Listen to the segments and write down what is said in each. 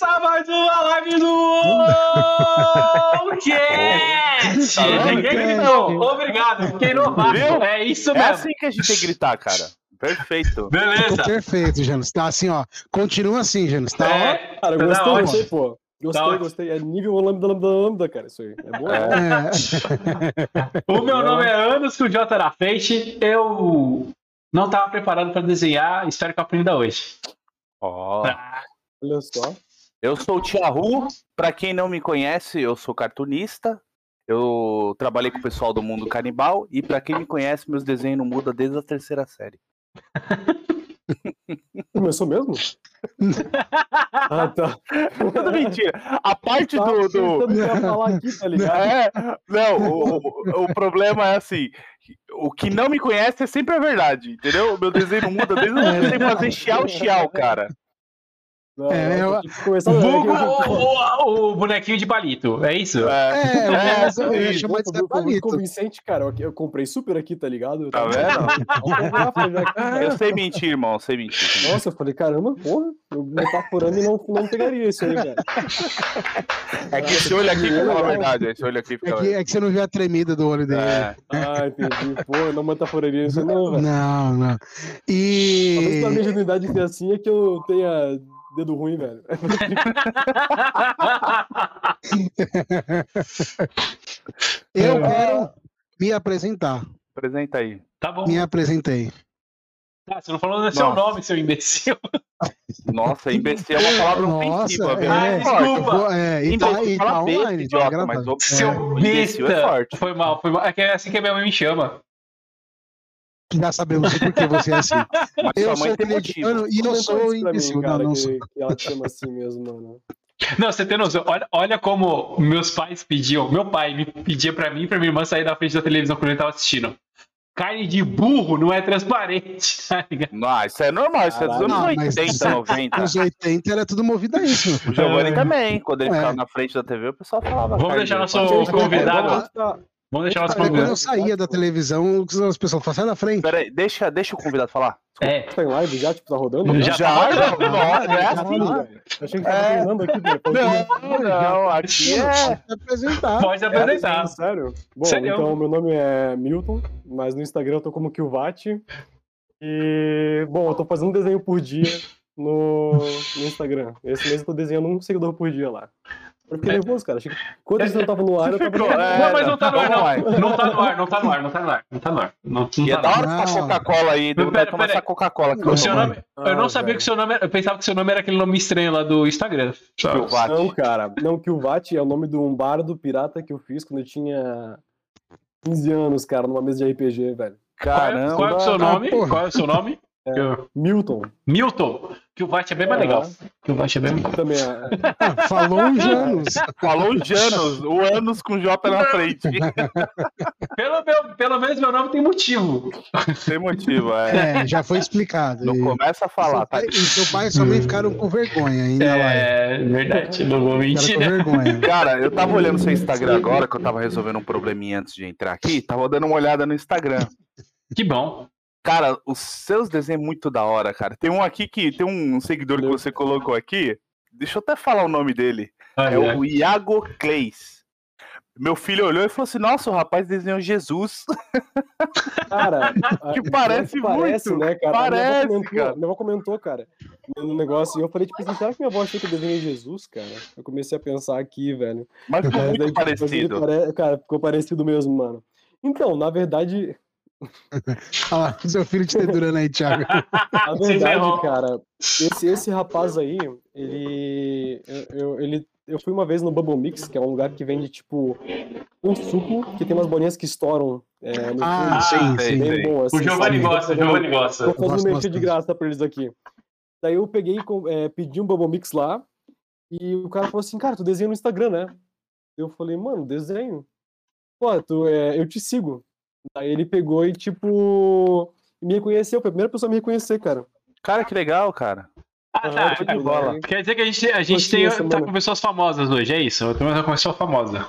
começar mais uma live do Cast! Então, obrigado, fiquei novato. É isso É mesmo. assim que a gente tem que gritar, cara. Perfeito. Beleza. Perfeito, Janus. Tá assim, ó. Continua assim, Janus. Tá, ó. É, Cara, Tá gostei, ótimo. gostei, pô. Gostei, ótimo. gostei. É nível lambda, lambda, lambda, cara, isso aí. É bom. É. o meu nome é Anos, com o J na frente. Eu não estava preparado para desenhar, espero que eu aprenda hoje. Ó. Olha só. Eu sou o Tiahu. Pra quem não me conhece, eu sou cartunista. Eu trabalhei com o pessoal do Mundo Canibal. E pra quem me conhece, meus desenhos não mudam desde a terceira série. Começou mesmo? ah, tá. Tudo mentira. A parte Tá do. do... me falar aqui, tá ligado? É, não, o, o- o problema é assim. O que não me conhece é sempre a verdade, entendeu? O meu desenho não muda desde eu comecei a fazer xiao xiao, cara. Não, É, não, eu- que Vulgo é que- o, o- o bonequinho de palito, é isso? É, É, eu, É, eu ia isso. chamar de Cebalito. convincente, cara. Eu, eu comprei super aqui, tá ligado? Tá vendo? Eu Eu sei mentir, irmão, eu sei mentir. Nossa, eu falei, caramba, porra, eu metaforando e não, não pegaria isso aí, cara. É que esse olho aqui fala a verdade, esse olho aqui É fica. que, é que você não viu a tremida do olho dele. É, Ah, entendi. Pô, eu não metaforaria isso, não, velho. Não, não. E. pra minha ingenuidade ser assim é que eu tenha dedo ruim, velho. Eu quero me apresentar. apresenta aí. tá bom. Me apresentei. Ah, você não falou do seu Nossa. nome, seu imbecil. Nossa, imbecil é uma palavra Nossa, ofensiva, viu? Ah, é. desculpa. É, e tá, e fala tá online. tá idiota, mas o- Seu imbecil é forte. Foi mal, foi mal. É que é assim que a minha mãe me chama. Já sabemos por que você é assim. Mas Eu sua mãe sou atleticano e eu sou isso pra mim, imbecil. cara, Não, não que, sou. que ela chama assim mesmo, mano. Não, você tem noção. Olha, olha como meus pais pediam. Meu pai me pedia pra mim e pra minha irmã sair da frente da televisão quando ele tava assistindo. Carne de burro não é transparente, tá ligado? Não, isso é normal, isso é dos Caralho. anos Não, mas 80, isso- 90. Nos 80 era tudo movido a isso. O Giovanni também, quando ele É. ficava na frente da TV, o pessoal falava. Vamos deixar nosso convidado. tá- Vamos deixar nosso Até quando eu saía da televisão, as pessoas falavam, sai da frente. Peraí, deixa, deixa o convidado falar. É. tá em live já, tipo, tá rodando? Já Já, tá já, rodando. não, é Caralho, assim. Achei que tava É. treinando aqui. Pô, Não, não, aqui é. Se apresentar. Pode apresentar. Sério? Bom, Sério? então meu nome é Milton, mas no Instagram eu tô como Kilvat. E, bom, eu tô fazendo um desenho por dia no, no Instagram. Esse mês eu tô desenhando um seguidor por dia lá. Eu fiquei nervoso, cara. Que quando isso não tava no ar, eu tava é. Não, mas não tá no ar, não. Não tá no ar, não tá no ar, não tá no ar. Não tá no ar. Não, não E é tá da hora essa Não. Coca-Cola aí, deu Pera, de tomar essa Coca-Cola que O seu nome, eu não Ah, sabia que seu nome era, eu pensava que seu nome era aquele nome estranho lá do Instagram. Kilvat. Não, cara. Não, Kilvat é o nome de um bardo pirata que eu fiz quando eu tinha 15 anos, cara, numa mesa de RPG, velho. Qual é, Caramba. qual é o seu Ah, nome? Qual é o seu nome? É. Eu- Milton. Milton. Que o Vat é bem mais legal. Que o Vat é bem Também é. Ah, falou uns anos. Falou o Janos, o Anos com J na frente. Pelo, meu- pelo menos meu nome tem motivo. Sem motivo, é. É, já foi explicado. Não E- começa a falar, seu tá? pai, e seu pai e sua mãe ficaram com vergonha ainda lá. É verdade, não vou mentir. Né? vergonha. Cara, eu tava olhando seu Instagram agora, que eu tava resolvendo um probleminha antes de entrar aqui, tava dando uma olhada no Instagram. Que bom. Cara, os seus desenhos é muito da hora, cara. Tem um aqui que tem um seguidor que você colocou aqui. Deixa eu até falar o nome dele. É Olha, o Iago Clays. Meu filho olhou e falou assim: Nossa, o rapaz desenhou Jesus. Cara, Que parece parece, muito, né, cara? parece, minha avó comentou, cara. Minha avó comentou, cara, no negócio, e eu falei, tipo assim, será que minha avó achou que eu desenhei Jesus, cara? Eu comecei a pensar aqui, velho. Mas ficou muito daí, tipo, parecido. pare- Cara, ficou parecido mesmo, mano. Então, na verdade, Olha lá, seu filho te dedurando aí, Thiago. a ferrou. verdade, cara, esse, esse rapaz aí, ele, eu, eu- ele. Eu fui uma vez no Bubble Mix, que é um lugar que vende, tipo, um suco que tem umas bolinhas que estouram é, no Ah, fundo. sim, sei, sim. Bem bom, assim, O Giovanni sabe? gosta, o Giovanni gosta. Tô Eu fazendo gosto mexer de graça pra eles aqui. Daí eu peguei, e é, pedi um Bubble Mix lá, e o cara falou assim, cara, tu desenha no Instagram, né? Eu falei, mano, desenho. Pô, tu, é, eu te sigo. Daí ele pegou e, tipo, me reconheceu, foi a primeira pessoa a me reconhecer, cara. Cara, que legal, cara. Ah, Aham, tá. de bola. Quer dizer que a gente, a gente tem, essa, tá com pessoas famosas hoje, é isso? Eu também tô com uma pessoa famosa.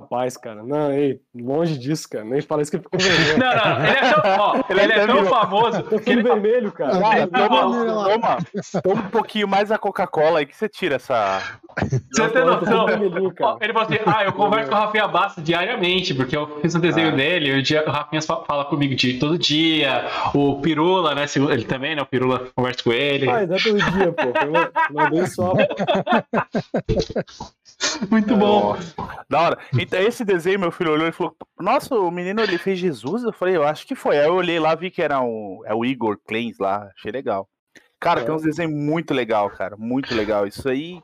Rapaz, cara, não, ei, longe disso, cara. Nem fala isso que ele ficou vermelho. Não, não, ele é tão, ó, Ele ele é é tão vermelho. famoso Tá que ele, vermelho, cara. Cara, tá toma, toma, toma um pouquinho mais a Coca-Cola aí que você tira essa. você tem noção? Ó, Ele falou assim: Ah, eu converso com o Rafinha Bassa diariamente, porque eu fiz um desenho Ah. dele, o, dia, o Rafinha fa- fala comigo de todo dia. O Pirula, né? se- Ele também, né? O Pirula conversa com ele. Ah, não é todo dia, pô. Uma vez só. pô. Muito bom. Da hora. Então, esse desenho, meu filho olhou e falou: Nossa, o menino ele fez Jesus? Eu falei, eu acho que foi. Aí eu olhei lá, vi que era o, é o Igor Kleins lá, achei legal. Cara, tem uns desenhos muito legal, cara. Muito legal. Isso aí.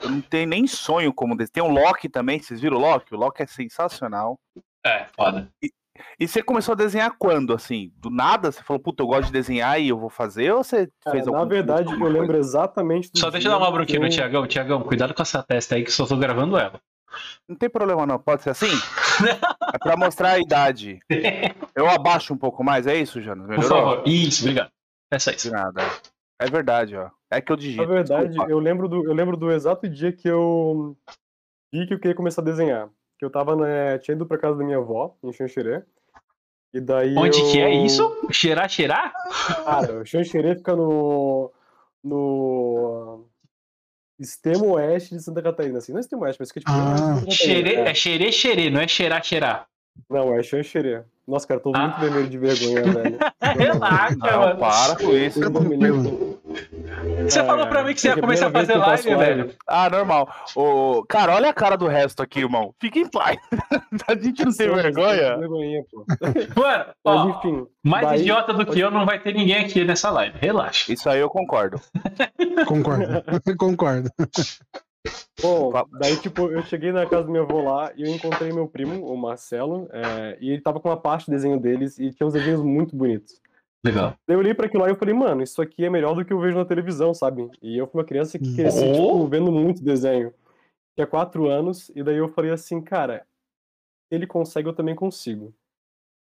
Eu não tenho nem sonho como desenho. Tem o Loki também, vocês viram o Loki? O Loki é sensacional. É, foda. E você começou a desenhar quando, assim? Do nada? Você falou, puta, eu gosto de desenhar e eu vou fazer? Ou você Cara, fez na algum verdade, curso, eu alguma lembro exatamente do Só deixa eu dar uma bronquinha que no Tiagão. Tiagão, cuidado com essa testa aí que só tô gravando ela. Não tem problema não, pode ser assim? é pra mostrar a idade. Eu abaixo um pouco mais, é isso, Jonas? Por Melhorou? favor. Isso, obrigado. É só De isso. nada. É verdade, ó. É que eu digito. Na verdade, desculpa. eu lembro, do, eu lembro do exato dia que eu vi que eu queria começar a desenhar. Que eu tava, né, tinha ido pra casa da minha avó, em Xanxerê. E daí Onde eu... que é isso? Cheirar, cheirar? Cara, o Xanxerê fica no... no... extremo oeste de Santa Catarina, assim. Não é extremo oeste, mas fica tipo... Ah. Xerê, é. é xerê, xerê, não é cheirar, cheirar. Não, é Xanxerê. Nossa, cara, tô Ah. muito vermelho de vergonha, velho. Relaxa, Não, mano. para com isso. Tô vermelho. Você É, falou pra mim que você ia começar a fazer eu live, velho. Ah, normal. Ô, cara, olha a cara do resto aqui, irmão. Fica em paz. a gente não tem vergonha. Vergonha, pô. Mano, Mas ó, enfim. mais daí- idiota do que eu não vai ter ninguém aqui nessa live. Relaxa. Isso aí eu concordo. Concordo. Concordo. Bom, daí, tipo, eu cheguei na casa do meu avô lá e eu encontrei meu primo, o Marcelo, é, e ele tava com uma parte do desenho deles e tinha uns desenhos muito bonitos. Legal. Daí eu olhei pra aquilo lá e eu falei, mano, isso aqui é melhor do que eu vejo na televisão, sabe? E eu fui uma criança que cresci, Oh. tipo, vendo muito desenho. Tinha quatro anos, e daí eu falei assim, cara, se ele consegue, eu também consigo.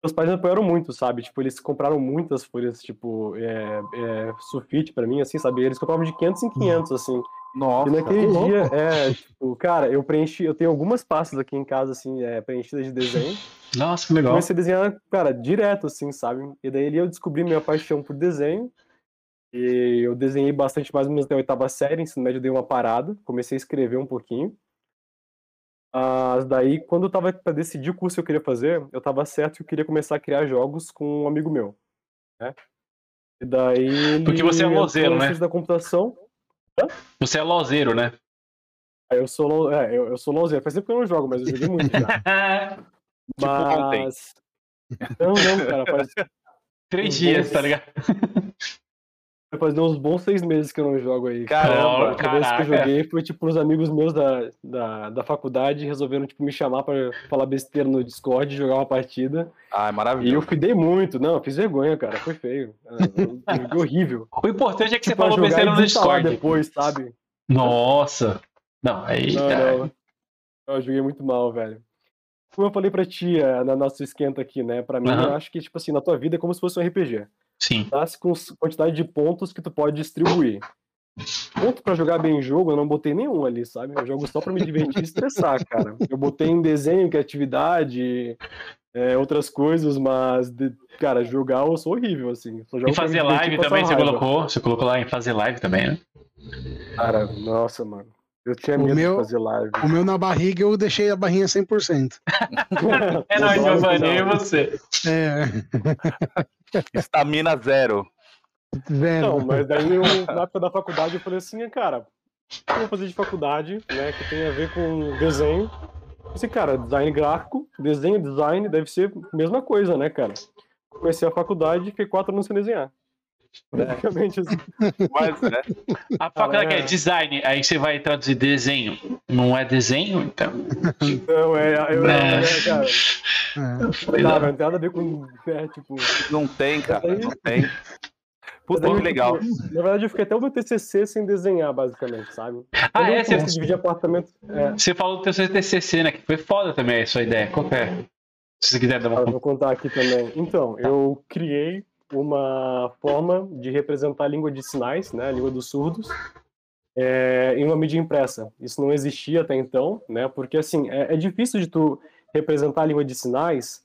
Meus pais me apoiaram muito, sabe? Tipo, eles compraram muitas folhas, tipo, é, é, sulfite pra mim, assim, sabe? Eles compravam de 500 em 500, assim. Nossa. E naquele louco. dia, é, tipo, cara, eu preenchi, eu tenho algumas pastas aqui em casa, assim, é, preenchidas de desenho. Nossa, que legal. Comecei a desenhar, cara, direto, assim, sabe? E daí ali eu descobri minha paixão por desenho. E eu desenhei bastante mais ou menos até a oitava série, ensino médio eu dei uma parada, comecei a escrever um pouquinho. Mas daí, quando eu tava pra decidir o curso que eu queria fazer, eu tava certo que eu queria começar a criar jogos com um amigo meu, né? E daí Porque você é no né? da computação. Você é lozeiro, né? Aí eu sou, lo- é, eu, eu sou lozeiro. Faz tempo que eu não jogo, mas eu joguei muito já. Tipo ontem. Mas. Não, não, cara. Faz, Três dias, tá ligado? vai fazer uns bons seis meses que eu não jogo aí. Caramba, A última vez que eu joguei foi, tipo, os amigos meus da, da, da faculdade resolveram, tipo, me chamar pra falar besteira no Discord, jogar uma partida. Ah, é E eu maravilhoso. fidei muito. Não, eu fiz vergonha, cara. Foi feio. É, Foi horrível. O importante é que você Tipo, falou besteira e no Discord. depois, sabe? Nossa. Não, aí. Não, cara, não. Eu joguei muito mal, velho. Como eu falei pra ti eh, na nosso esquenta aqui, né? Pra mim, Aham. eu acho que, tipo assim, na tua vida é como se fosse um RPG. Sim. Nasce com quantidade de pontos que tu pode distribuir. Ponto pra jogar bem jogo, eu não botei nenhum ali, sabe? Eu jogo só pra me divertir e estressar, cara. Eu botei em desenho, criatividade, eh, outras coisas, mas, de- cara, jogar eu sou horrível, assim. Só jogo E fazer live também você colocou. Você colocou lá em fazer live também, né? Cara, nossa, mano. Eu tinha O medo meu- de fazer live. O meu na barriga, eu deixei a barrinha 100%. É nóis, Não, Giovanni, e você? É, Estamina zero. zero. Não, mas daí eu, na época da faculdade eu falei assim, cara, o que eu vou fazer de faculdade, né, que tem a ver com desenho. Assim, cara, design gráfico, desenho, design, deve ser a mesma coisa, né, cara? Comecei a faculdade e fiquei quatro anos sem desenhar. Praticamente assim. Mas, né? A faculdade que é é. design, aí você vai traduzir desenho. Não é desenho, então. Então, é, eu, É. é, cara, É. cara, não tem nada a ver com, é, tipo... Não tem, cara. Não tem. Puta, eu, que legal. na verdade, eu fiquei até o meu TCC sem desenhar, basicamente, sabe? Ah, Quando é? eu Você, dividir apartamento... É, você falou do teu TCC, né? Que foi foda também a sua ideia. Qual é? Se você quiser dar Ah, uma. vou contar aqui também. Então, eu criei uma forma de representar a língua de sinais, né, a língua dos surdos, é, em uma mídia impressa. Isso não existia até então, né? Porque assim é, é difícil de tu representar a língua de sinais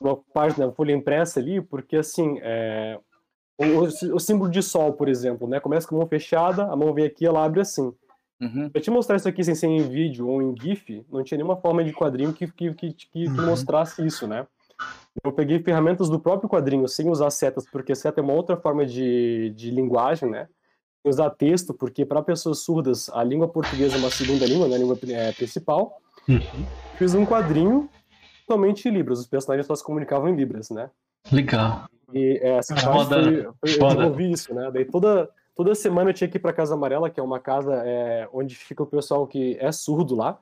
numa página folha impressa ali, porque assim é, o, o, símbolo de sol, por exemplo, né? Começa com a mão fechada, a mão vem aqui, ela abre assim. Uhum. Te mostrar isso aqui sem ser em vídeo ou em GIF, não tinha nenhuma forma de quadrinho que, que, que, que Uhum. mostrasse isso, né? Eu peguei ferramentas do próprio quadrinho sem usar setas, porque seta é uma outra forma de, de linguagem, né? Sem usar texto, porque para pessoas surdas a língua portuguesa é uma segunda língua, né? A língua é, principal. Uhum. Fiz um quadrinho totalmente em Libras, os personagens só se comunicavam em Libras, né? Legal. E é, essa parte foi, foi, eu desenvolvi isso, né? Daí toda, toda semana eu tinha que ir pra Casa Amarela, que é uma casa é, onde fica o pessoal que é surdo lá.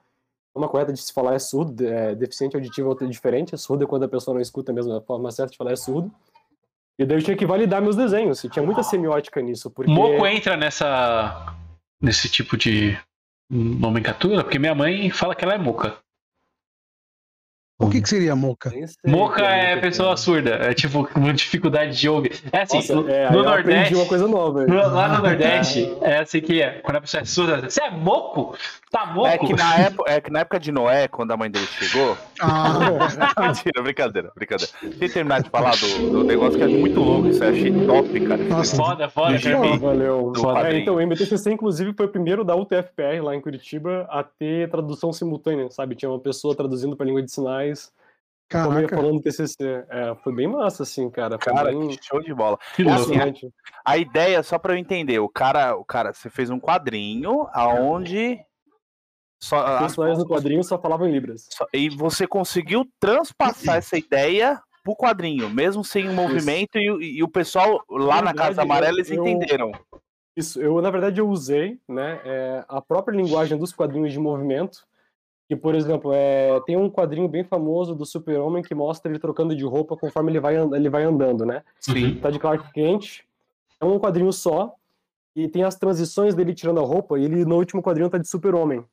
Uma correta de se falar é surdo, é, deficiente auditivo é diferente. Surdo é quando a pessoa não escuta mesmo, a forma certa de falar é surdo. E daí eu tinha que validar meus desenhos, e tinha muita semiótica nisso, porque... Moco entra nessa. nesse tipo de nomenclatura, porque minha mãe fala que ela é moca. O que, que seria moca? Moca é pessoa surda, é tipo uma dificuldade de ouvir. É assim, Nossa, no, é, no Nordeste. uma coisa nova. no- Lá no Nordeste, é assim que é. Quando a pessoa é surda, você é moco? Tá moco? É que, na época, é que na época de Noé, quando a mãe dele chegou. Ah, Mentira, brincadeira, brincadeira. Deixa eu terminar de falar do, do negócio que é muito louco. Isso eu achei top, cara. Nossa. Foda, foda. Jeremy. Valeu. Do É, então, o MTCC, inclusive, foi o primeiro da UTFPR lá em Curitiba a ter tradução simultânea, sabe? Tinha uma pessoa traduzindo para língua de sinais, também caraca. falando TCC. É, foi bem massa, assim, cara. Foi Cara, bem que show de bola. Que É louco. assim, fascinante. A ideia, só pra eu entender, o cara, o cara, você fez um quadrinho aonde. Só, Os as- personagens no quadrinho só falavam em Libras. só- e você conseguiu transpassar essa ideia pro quadrinho, mesmo sem o movimento, e, o- e o pessoal lá Na na Casa verdade, Amarela eu- eles eu- entenderam. Isso, eu, na verdade, eu usei, né, é, a própria linguagem dos quadrinhos de movimento, que, por exemplo, é, tem um quadrinho bem famoso do Super-Homem que mostra ele trocando de roupa conforme ele vai, ele vai andando, né? Sim. tá de Clark Kent. É um quadrinho só. E tem as transições dele tirando a roupa. E ele no último quadrinho tá de super-homem.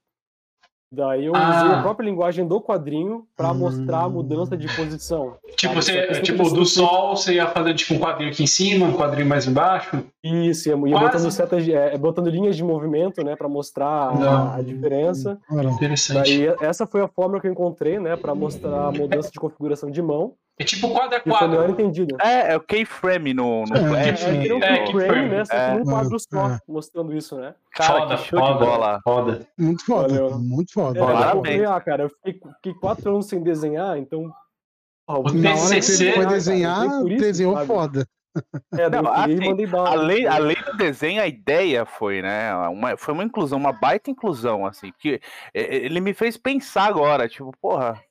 Daí eu usei Ah. a própria linguagem do quadrinho pra Hum. mostrar a mudança de posição. Tipo, sabe? Você, tipo, do sol, você ia fazer tipo um quadrinho aqui em cima, um quadrinho mais embaixo. Isso, ia, ia botando, setas, é, botando linhas de movimento, né, pra mostrar a, a diferença. Ora, Interessante. Daí essa foi a forma que eu encontrei, né, pra mostrar a mudança de configuração de mão. É tipo quadro a foi melhor quadro. entendido. É, é o keyframe no, no É, Flash. É, é, um É, keyframe, keyframe. né, só que É. num quadro só, É. mostrando isso, né. Cara, foda, que show foda, de bola. Foda. muito foda. Valeu. Muito foda. É, Parabéns. eu cara, eu fiquei, fiquei quatro anos sem desenhar, então. Vou Na hora que TCC, você foi cara, desenhar, por isso, desenhou sabe? foda. É, Não, assim, e bala. Além, além do desenho, a ideia foi, né? Uma, foi uma inclusão, uma baita inclusão, assim, que é, ele me fez pensar agora, tipo, porra,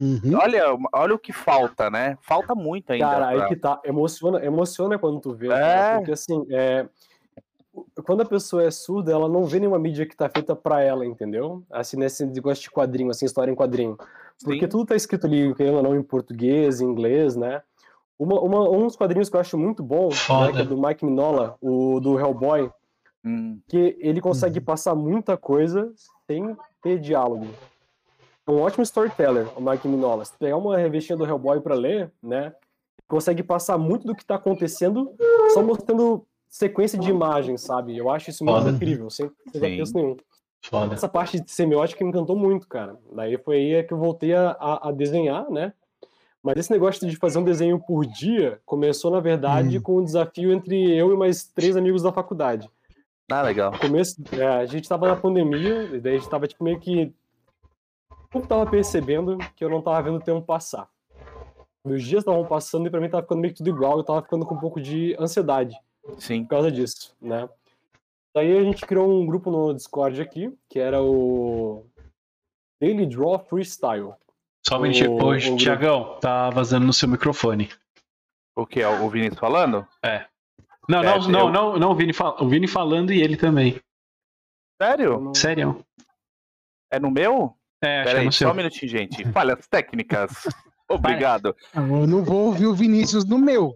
Uhum. olha, olha o que falta, né? Falta muito ainda. Cara, aí pra- que tá. Emociona, emociona quando tu vê. É. cara, porque assim, é, quando a pessoa é surda, ela não vê nenhuma mídia que tá feita pra ela, entendeu? Assim, nesse negócio de quadrinho, assim, história em quadrinho. Porque Sim. tudo tá escrito ali, querendo ou não, em português, em inglês, né? Uma, uma, um dos quadrinhos que eu acho muito bom, né, que é do Mike Minola, o do Hellboy, Hum, que ele consegue passar muita coisa sem ter diálogo. É um ótimo storyteller, o Mike Minola. Se pegar uma revistinha do Hellboy pra ler, né, consegue passar muito do que tá acontecendo só mostrando sequência de imagens, sabe? Eu acho isso muito Foda. incrível, sem sem texto nenhum. Foda. Essa parte de semiótica me encantou muito, cara. Daí foi aí que eu voltei a, a- a desenhar, né? Mas esse negócio de fazer um desenho por dia começou, na verdade, Hum. com um desafio entre eu e mais três amigos da faculdade. ah, legal. No começo, é, a gente tava na pandemia, e daí a gente tava tipo, meio que. Eu tava percebendo que eu não tava vendo o tempo passar. Meus dias estavam passando e pra mim tava ficando meio que tudo igual, eu tava ficando com um pouco de ansiedade Sim. por causa disso, né? Daí a gente criou um grupo no Discord aqui, que era o Daily Draw Freestyle. Só um minutinho. O- Tiagão, tá vazando no seu microfone. O que? O Vinícius falando? Não, É, não, eu- não, não, não, o Vini, fal- o Vini falando e ele também. Sério? Sério. É no meu? É, acho que Pera é só um minutinho, gente. Falhas técnicas. Obrigado. Eu não vou ouvir o Vinícius no meu.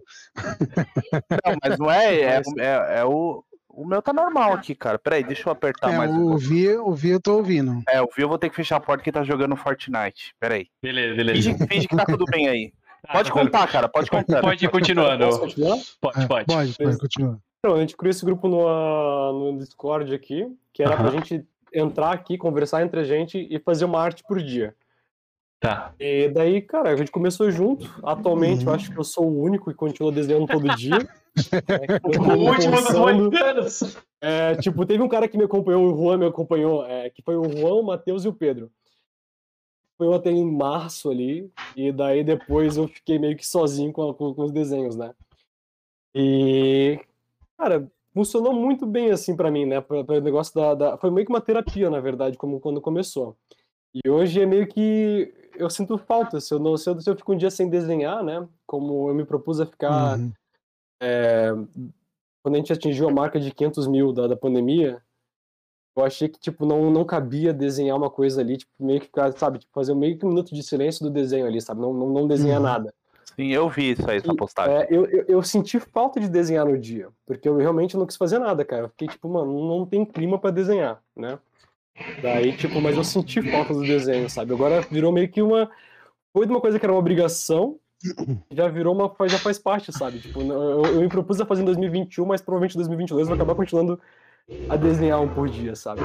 Não, mas não é. É, é- é o. O meu tá normal aqui, cara. Peraí, deixa eu apertar é, mais um. ouvir, ouvir eu tô ouvindo. É, o Vi eu vou ter que fechar a porta que tá jogando Fortnite. Peraí. Beleza, beleza. Finge, finge que tá tudo bem aí. Tá, Pode contar, cara. Pode contar. Pode ir continuando. Posso continuar? Pode, É, pode. pode, pode continuar. Então, a gente criou esse grupo no, ah, no Discord aqui, que era pra Aham. gente entrar aqui, conversar entre a gente e fazer uma arte por dia. Tá. E daí, cara, a gente começou junto. Atualmente, eu acho que eu sou o único que continua desenhando todo dia. É, O último dos moicanos. É, tipo, teve um cara que me acompanhou, o Juan me acompanhou, é, que foi o Juan, o Matheus e o Pedro. Foi eu até em março ali, e daí depois eu fiquei meio que sozinho com, com- com os desenhos, né? E, cara, funcionou muito bem assim pra mim, né? Pra, pra negócio da, da- Foi meio que uma terapia, na verdade, como quando começou. E hoje é meio que. Eu sinto falta. Se eu, não, se eu, se eu fico um dia sem desenhar, né? Como eu me propus a ficar Uhum. é, quando a gente atingiu a marca de 500 mil da, da pandemia, eu achei que, tipo, não, não cabia desenhar uma coisa ali, tipo, meio que ficar, sabe, tipo, fazer meio que um minuto de silêncio do desenho ali, sabe, não, não, não desenhar Uhum. nada. Sim, eu vi isso aí, essa postagem. É, eu, eu, eu senti falta de desenhar no dia, porque eu realmente não quis fazer nada, cara, eu fiquei, tipo, mano, não tem clima pra desenhar, né? Daí, tipo, mas eu senti falta do desenho, sabe, agora virou meio que uma, foi de uma coisa que era uma obrigação, já virou uma, já faz parte, sabe? Tipo, eu, eu me propus a fazer em 2021, mas provavelmente em 2022 eu vou acabar continuando a desenhar um por dia, sabe?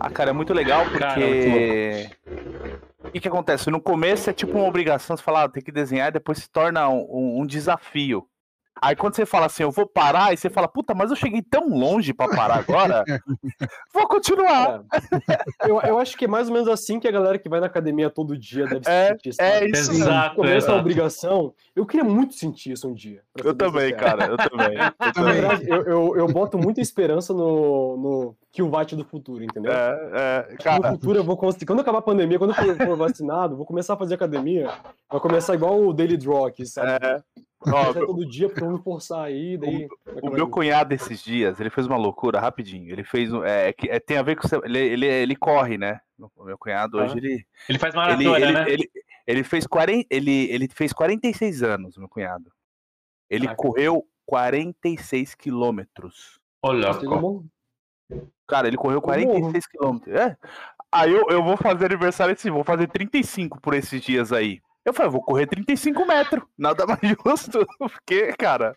Ah, cara, é muito legal Cara, porque. O que, que acontece? No começo é tipo uma obrigação, você fala, ah, tem que desenhar, depois se torna um, um- um desafio. Aí quando você fala assim, eu vou parar, aí você fala, puta, mas eu cheguei tão longe pra parar agora, vou continuar. É. Eu, eu acho que é mais ou menos assim que a galera que vai na academia todo dia deve se É, sentir, é isso No Exato, da exato. obrigação, eu queria muito sentir isso um dia. Eu também, sincero. cara, eu também. Eu Na também. verdade, eu, eu, eu boto muita esperança no, no Kill-Vat do futuro, entendeu? É, é, No cara, futuro eu vou conseguir. Quando acabar a pandemia, quando eu for, for vacinado, vou começar a fazer academia. Vai começar igual o Daily Draw aqui, sabe? é, Ó, fazer todo dia, vou me forçar aí, daí. O meu cunhado esses dias, ele fez uma loucura rapidinho. Ele fez um. É, que- é, tem a ver com. Ele, ele, ele corre, né? O meu cunhado hoje, Ah. ele. Ele faz maratona, ele, né? ele, ele fez 40, ele, ele fez 46 anos, meu cunhado. Ele Caraca. correu 46 quilômetros. Louco. bom. Cara, ele correu 46 quilômetros. É. Aí eu, eu vou fazer aniversário esse, vou fazer 35 por esses dias aí. Eu falei, eu vou correr 35 metros. Nada mais justo. Porque, cara,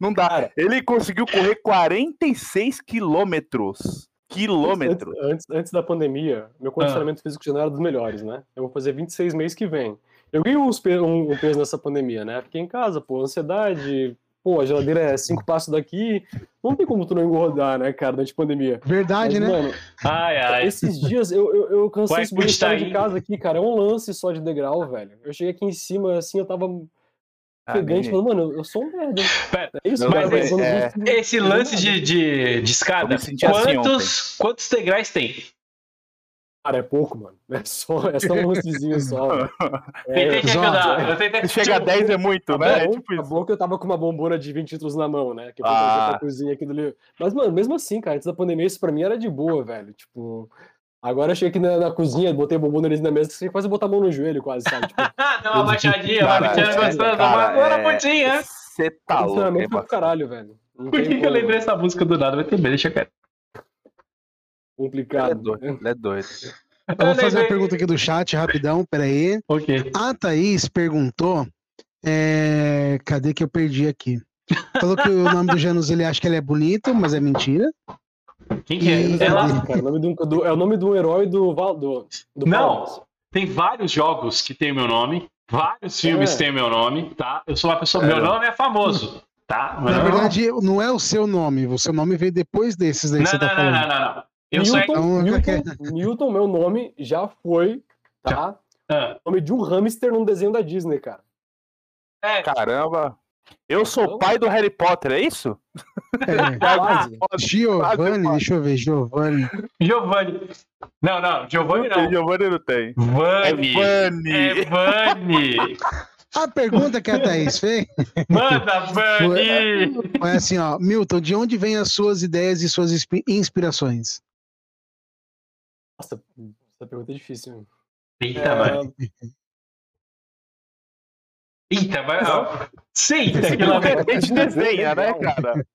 não dá. Cara. Ele conseguiu correr 46 quilômetros. Quilômetros. Antes, antes, antes da pandemia, meu condicionamento físico já não era dos melhores, né? Eu vou fazer 26 meses que vem. Eu ganhei um, um peso nessa pandemia, né? Fiquei em casa, pô, ansiedade. Pô, a geladeira é cinco passos daqui. Não tem como tu não engordar, né, cara, durante a pandemia. Verdade, Mas, né? mano, Ai, ai. esses dias eu, eu, eu cansei de subir de casa aqui, cara. É um lance só de degrau, velho. Eu cheguei aqui em cima, assim, eu tava Ah, pegante, nem- falando, mano, eu sou um merda. Pera, É isso, cara. mas eu é- vou- Esse lance de, de, de escada, assim quantos, quantos degraus tem? Cara, é pouco, mano. É só, é só um lancezinho só. velho. Tentei ajudar. Eu tentei... Se chega a 10 é muito, né? É Acabou, tipo isso. acabou que eu tava com uma bombona de 20 litros na mão, né? Que eu Ah. pra cozinha aqui do livro. Mas, mano, mesmo assim, cara, antes da pandemia, isso pra mim era de boa, velho. Tipo, agora eu cheguei aqui na, na cozinha, botei a bombona ali na mesa, você quase botar a mão no joelho, quase, sabe? Tipo, Ah, deu uma baixadinha, uma baixadinha é, gostosa, uma é- putinha. Você tá louco, pro caralho, velho. Não Por que, que eu lembrei dessa música do nada? Vai ter bem, deixa quieto. Ele é Complicado. doido, ele é doido. Eu vou fazer uma pergunta aqui do chat, rapidão, peraí. Ok. A Thaís perguntou. é, Cadê que eu perdi aqui? Falou que o nome do Janus ele acha que ele é bonito, mas é mentira. Quem que é? E- Ela Cara, o nome do, do- é o nome do herói do Val. Do, Não. Palmeiras. tem vários jogos que tem o meu nome, vários filmes É. têm o meu nome, tá? Eu sou uma pessoa. É. Meu nome é famoso, tá? Na nome- verdade, não é o seu nome. O seu nome veio depois desses daí Não, que você não, tá não, falando. não, não, não. Eu. Newton, Então, Newton, Newton, meu nome já foi, tá? Ah, Nome de um hamster num desenho da Disney, cara. é, Caramba. Eu sou o pai do Harry Potter, é isso? É. Quase. Giovanni, deixa eu ver, Giovanni. Giovanni. Não, não, Giovanni não. Giovanni não tem. Vani. É Vani. É Vani. A pergunta que a Thaís fez Manda, Vani. foi assim, ó. Milton, de onde vêm as suas ideias e suas inspi- inspirações? Nossa, essa pergunta é difícil. Eita, É, mano. Eita, vai. ó. Sim, Porque a gente desenha, né, cara?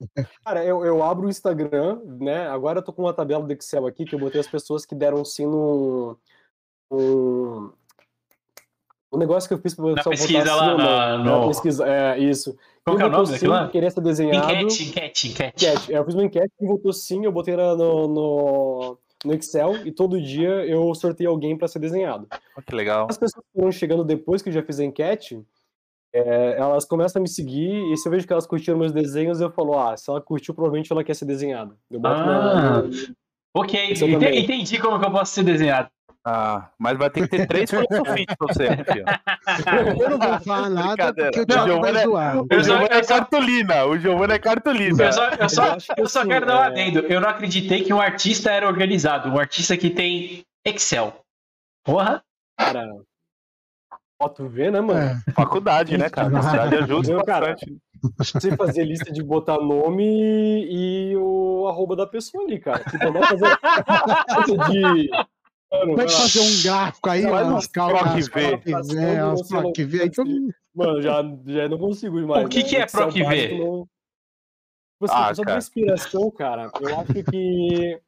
Cara, eu, eu abro o Instagram, né? Agora eu tô com uma tabela do Excel aqui que eu botei as pessoas que deram sim no. no O negócio que eu fiz pra Na pesquisa votar lá, sim na- Na no- pesquisa, é, isso. Qual Quem que é o nome sim, daquilo lá? Queria ser desenhado. Enquete, enquete, enquete. Enquete. É, eu fiz uma enquete, quem votou sim, eu botei na- no, no, no Excel e todo dia eu sorteio alguém pra ser desenhado. Que legal. As pessoas que foram chegando depois que eu já fiz a enquete, é, elas começam a me seguir e se eu vejo que elas curtiram meus desenhos, eu falo, ah, se ela curtiu, provavelmente ela quer ser desenhada. Eu boto na- Ah. no- Ok, Isso eu ente- também. entendi como que eu posso ser desenhado. Ah, mas vai ter que ter três folhas sulfite pra você, filho. Eu não vou falar nada porque o Thiago Não, vai é- zoar. O Giovanni é cartolina. O Giovanni é cartolina. Eu só, eu só, Eu só assim, quero dar um é- adendo. Eu não acreditei que um artista era organizado. Um artista que tem Excel. Porra. Cara, foto V, né, mano? É. Faculdade, né, cara? Faculdade ajuda Meu, cara, bastante. Você fazer lista de botar nome e o arroba da pessoa ali, cara. Tipo, não fazer lista de. Mano, Pode vai lá. fazer um gráfico aí, Faz umas uns calças, Proc V. Umas Proc V, Mano, já, já não consigo mais. O que né? que é Proc V? básico não- Tipo assim, Ah, cara. inspiração, cara, eu acho que.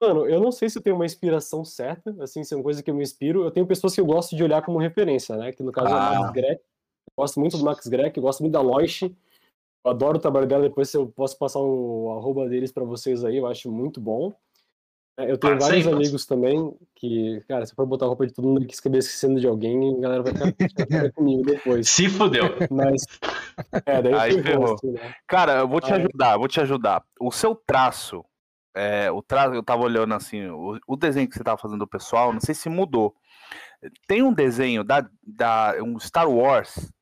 Mano, eu não sei se eu tenho uma inspiração certa, assim, se é uma coisa que eu me inspiro. Eu tenho pessoas que eu gosto de olhar como referência, né? Que no caso é Ah. o Max Greck. Eu gosto muito do Max Greck, gosto muito da Loish. Eu adoro o trabalho dela, depois eu posso passar o arroba deles pra vocês aí, eu acho muito bom. É, Eu tenho Passa vários aí, passa. amigos também que, cara, se for botar a roupa de todo mundo que escrever esquecendo de alguém, a galera vai ficar comigo depois. Se fudeu. Mas. É, daí Aí ferrou, ferrou. assim, né? Cara, eu vou te Ah, é. ajudar, vou te ajudar. O seu traço, é, o traço, eu tava olhando assim, o, o desenho que você tava fazendo do pessoal, não sei se mudou. Tem um desenho da, da um Star Wars,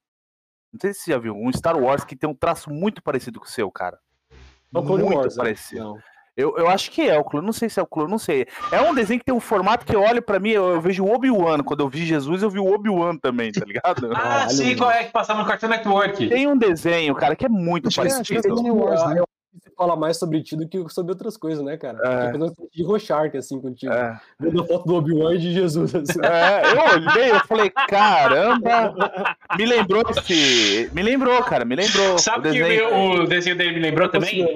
não sei se você já viu, um Star Wars que tem um traço muito parecido com o seu, cara. É o Clone muito Wars, né? parecido. Não. Eu, eu acho que é o clone, não sei se é o clone, não sei. É um desenho que tem um formato que eu olho pra mim, eu, eu vejo o Obi-Wan. Quando eu vi Jesus, eu vi o Obi-Wan também, tá ligado? Ah, sim, qual é que passava no Cartoon Network? Tem um desenho, cara, que é muito Acho que é- acho que é parecido. Wars, né? Fala mais sobre ti do que sobre outras coisas, né, cara? É. É. Tô pensando de Rochark, assim, contigo. É. Vendo a foto do Obi-Wan e de Jesus, assim. É, eu olhei, eu falei, caramba, me lembrou esse. Me lembrou, cara, me lembrou. Sabe o que desenho. o, o desenho dele me lembrou também?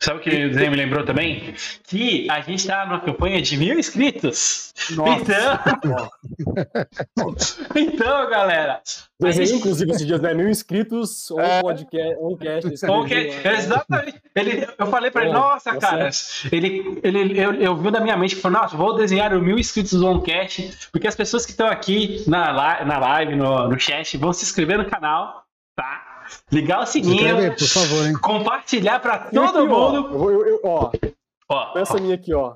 Sabe o que o desenho me lembrou também? Que a gente tá numa campanha de mil inscritos. Nossa. Então, então, galera. Desenho, gente- inclusive, esses dias, né? Mil inscritos, um É. podcast, um cast. Lá. exatamente. Ele, eu falei pra ele, Pô, nossa, tá cara, ele, ele, eu, eu vi da minha mente que falou, nossa, vou desenhar o mil inscritos do OnCast, porque as pessoas que estão aqui na, li- na live, no, no chat, vão se inscrever no canal, tá? Ligar o Se inscreve aí, sininho, por favor, hein? compartilhar pra todo aqui, ó, mundo. vou- eu- eu- ó, Ó, essa minha aqui, ó.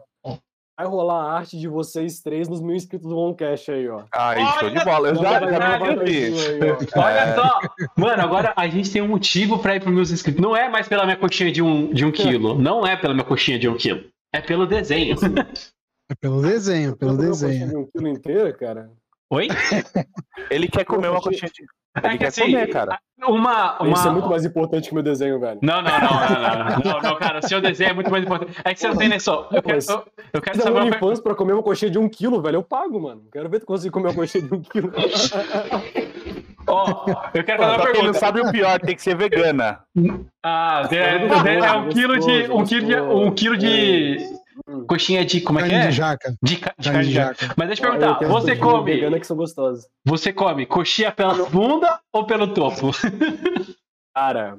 Vai rolar a arte de vocês três nos mil inscritos do OneCast aí, ó. Ai, show de bola. Eu já, já. Olha É. só! Mano, agora a gente tem um motivo pra ir pros meus inscritos. Não é mais pela minha coxinha de um, de um quilo. Não é pela minha coxinha de um quilo. É pelo desenho. É pelo desenho, pelo uma desenho. coxinha de Um quilo inteiro, cara. Oi? Ele quer comer uma coxinha- de. Ele É que quer assim, comer, cara. uma. uma... Isso é muito mais importante que o meu desenho, velho. Não, não, não, não, não, não, não, cara. O seu desenho é muito mais importante. É que você não tem noção. Eu quero, eu, eu quero saber uma. OnlyFans pra comer uma coxinha de um quilo, velho, eu pago, mano. Quero ver tu conseguir comer uma coxinha de um quilo. Ó, eu quero fazer uma Pra quem não pergunta. sabe o pior, tem que ser vegana. Ah, é, é, é um quilo de. Um quilo de. Um quilo de. Coxinha de. Como é que é? de jaca. De, de Carne carne de de jaca. jaca. Mas deixa eu Eu perguntar, quero você come. Vegana que são gostosas. Você come coxinha pela bunda ou pelo topo? Cara,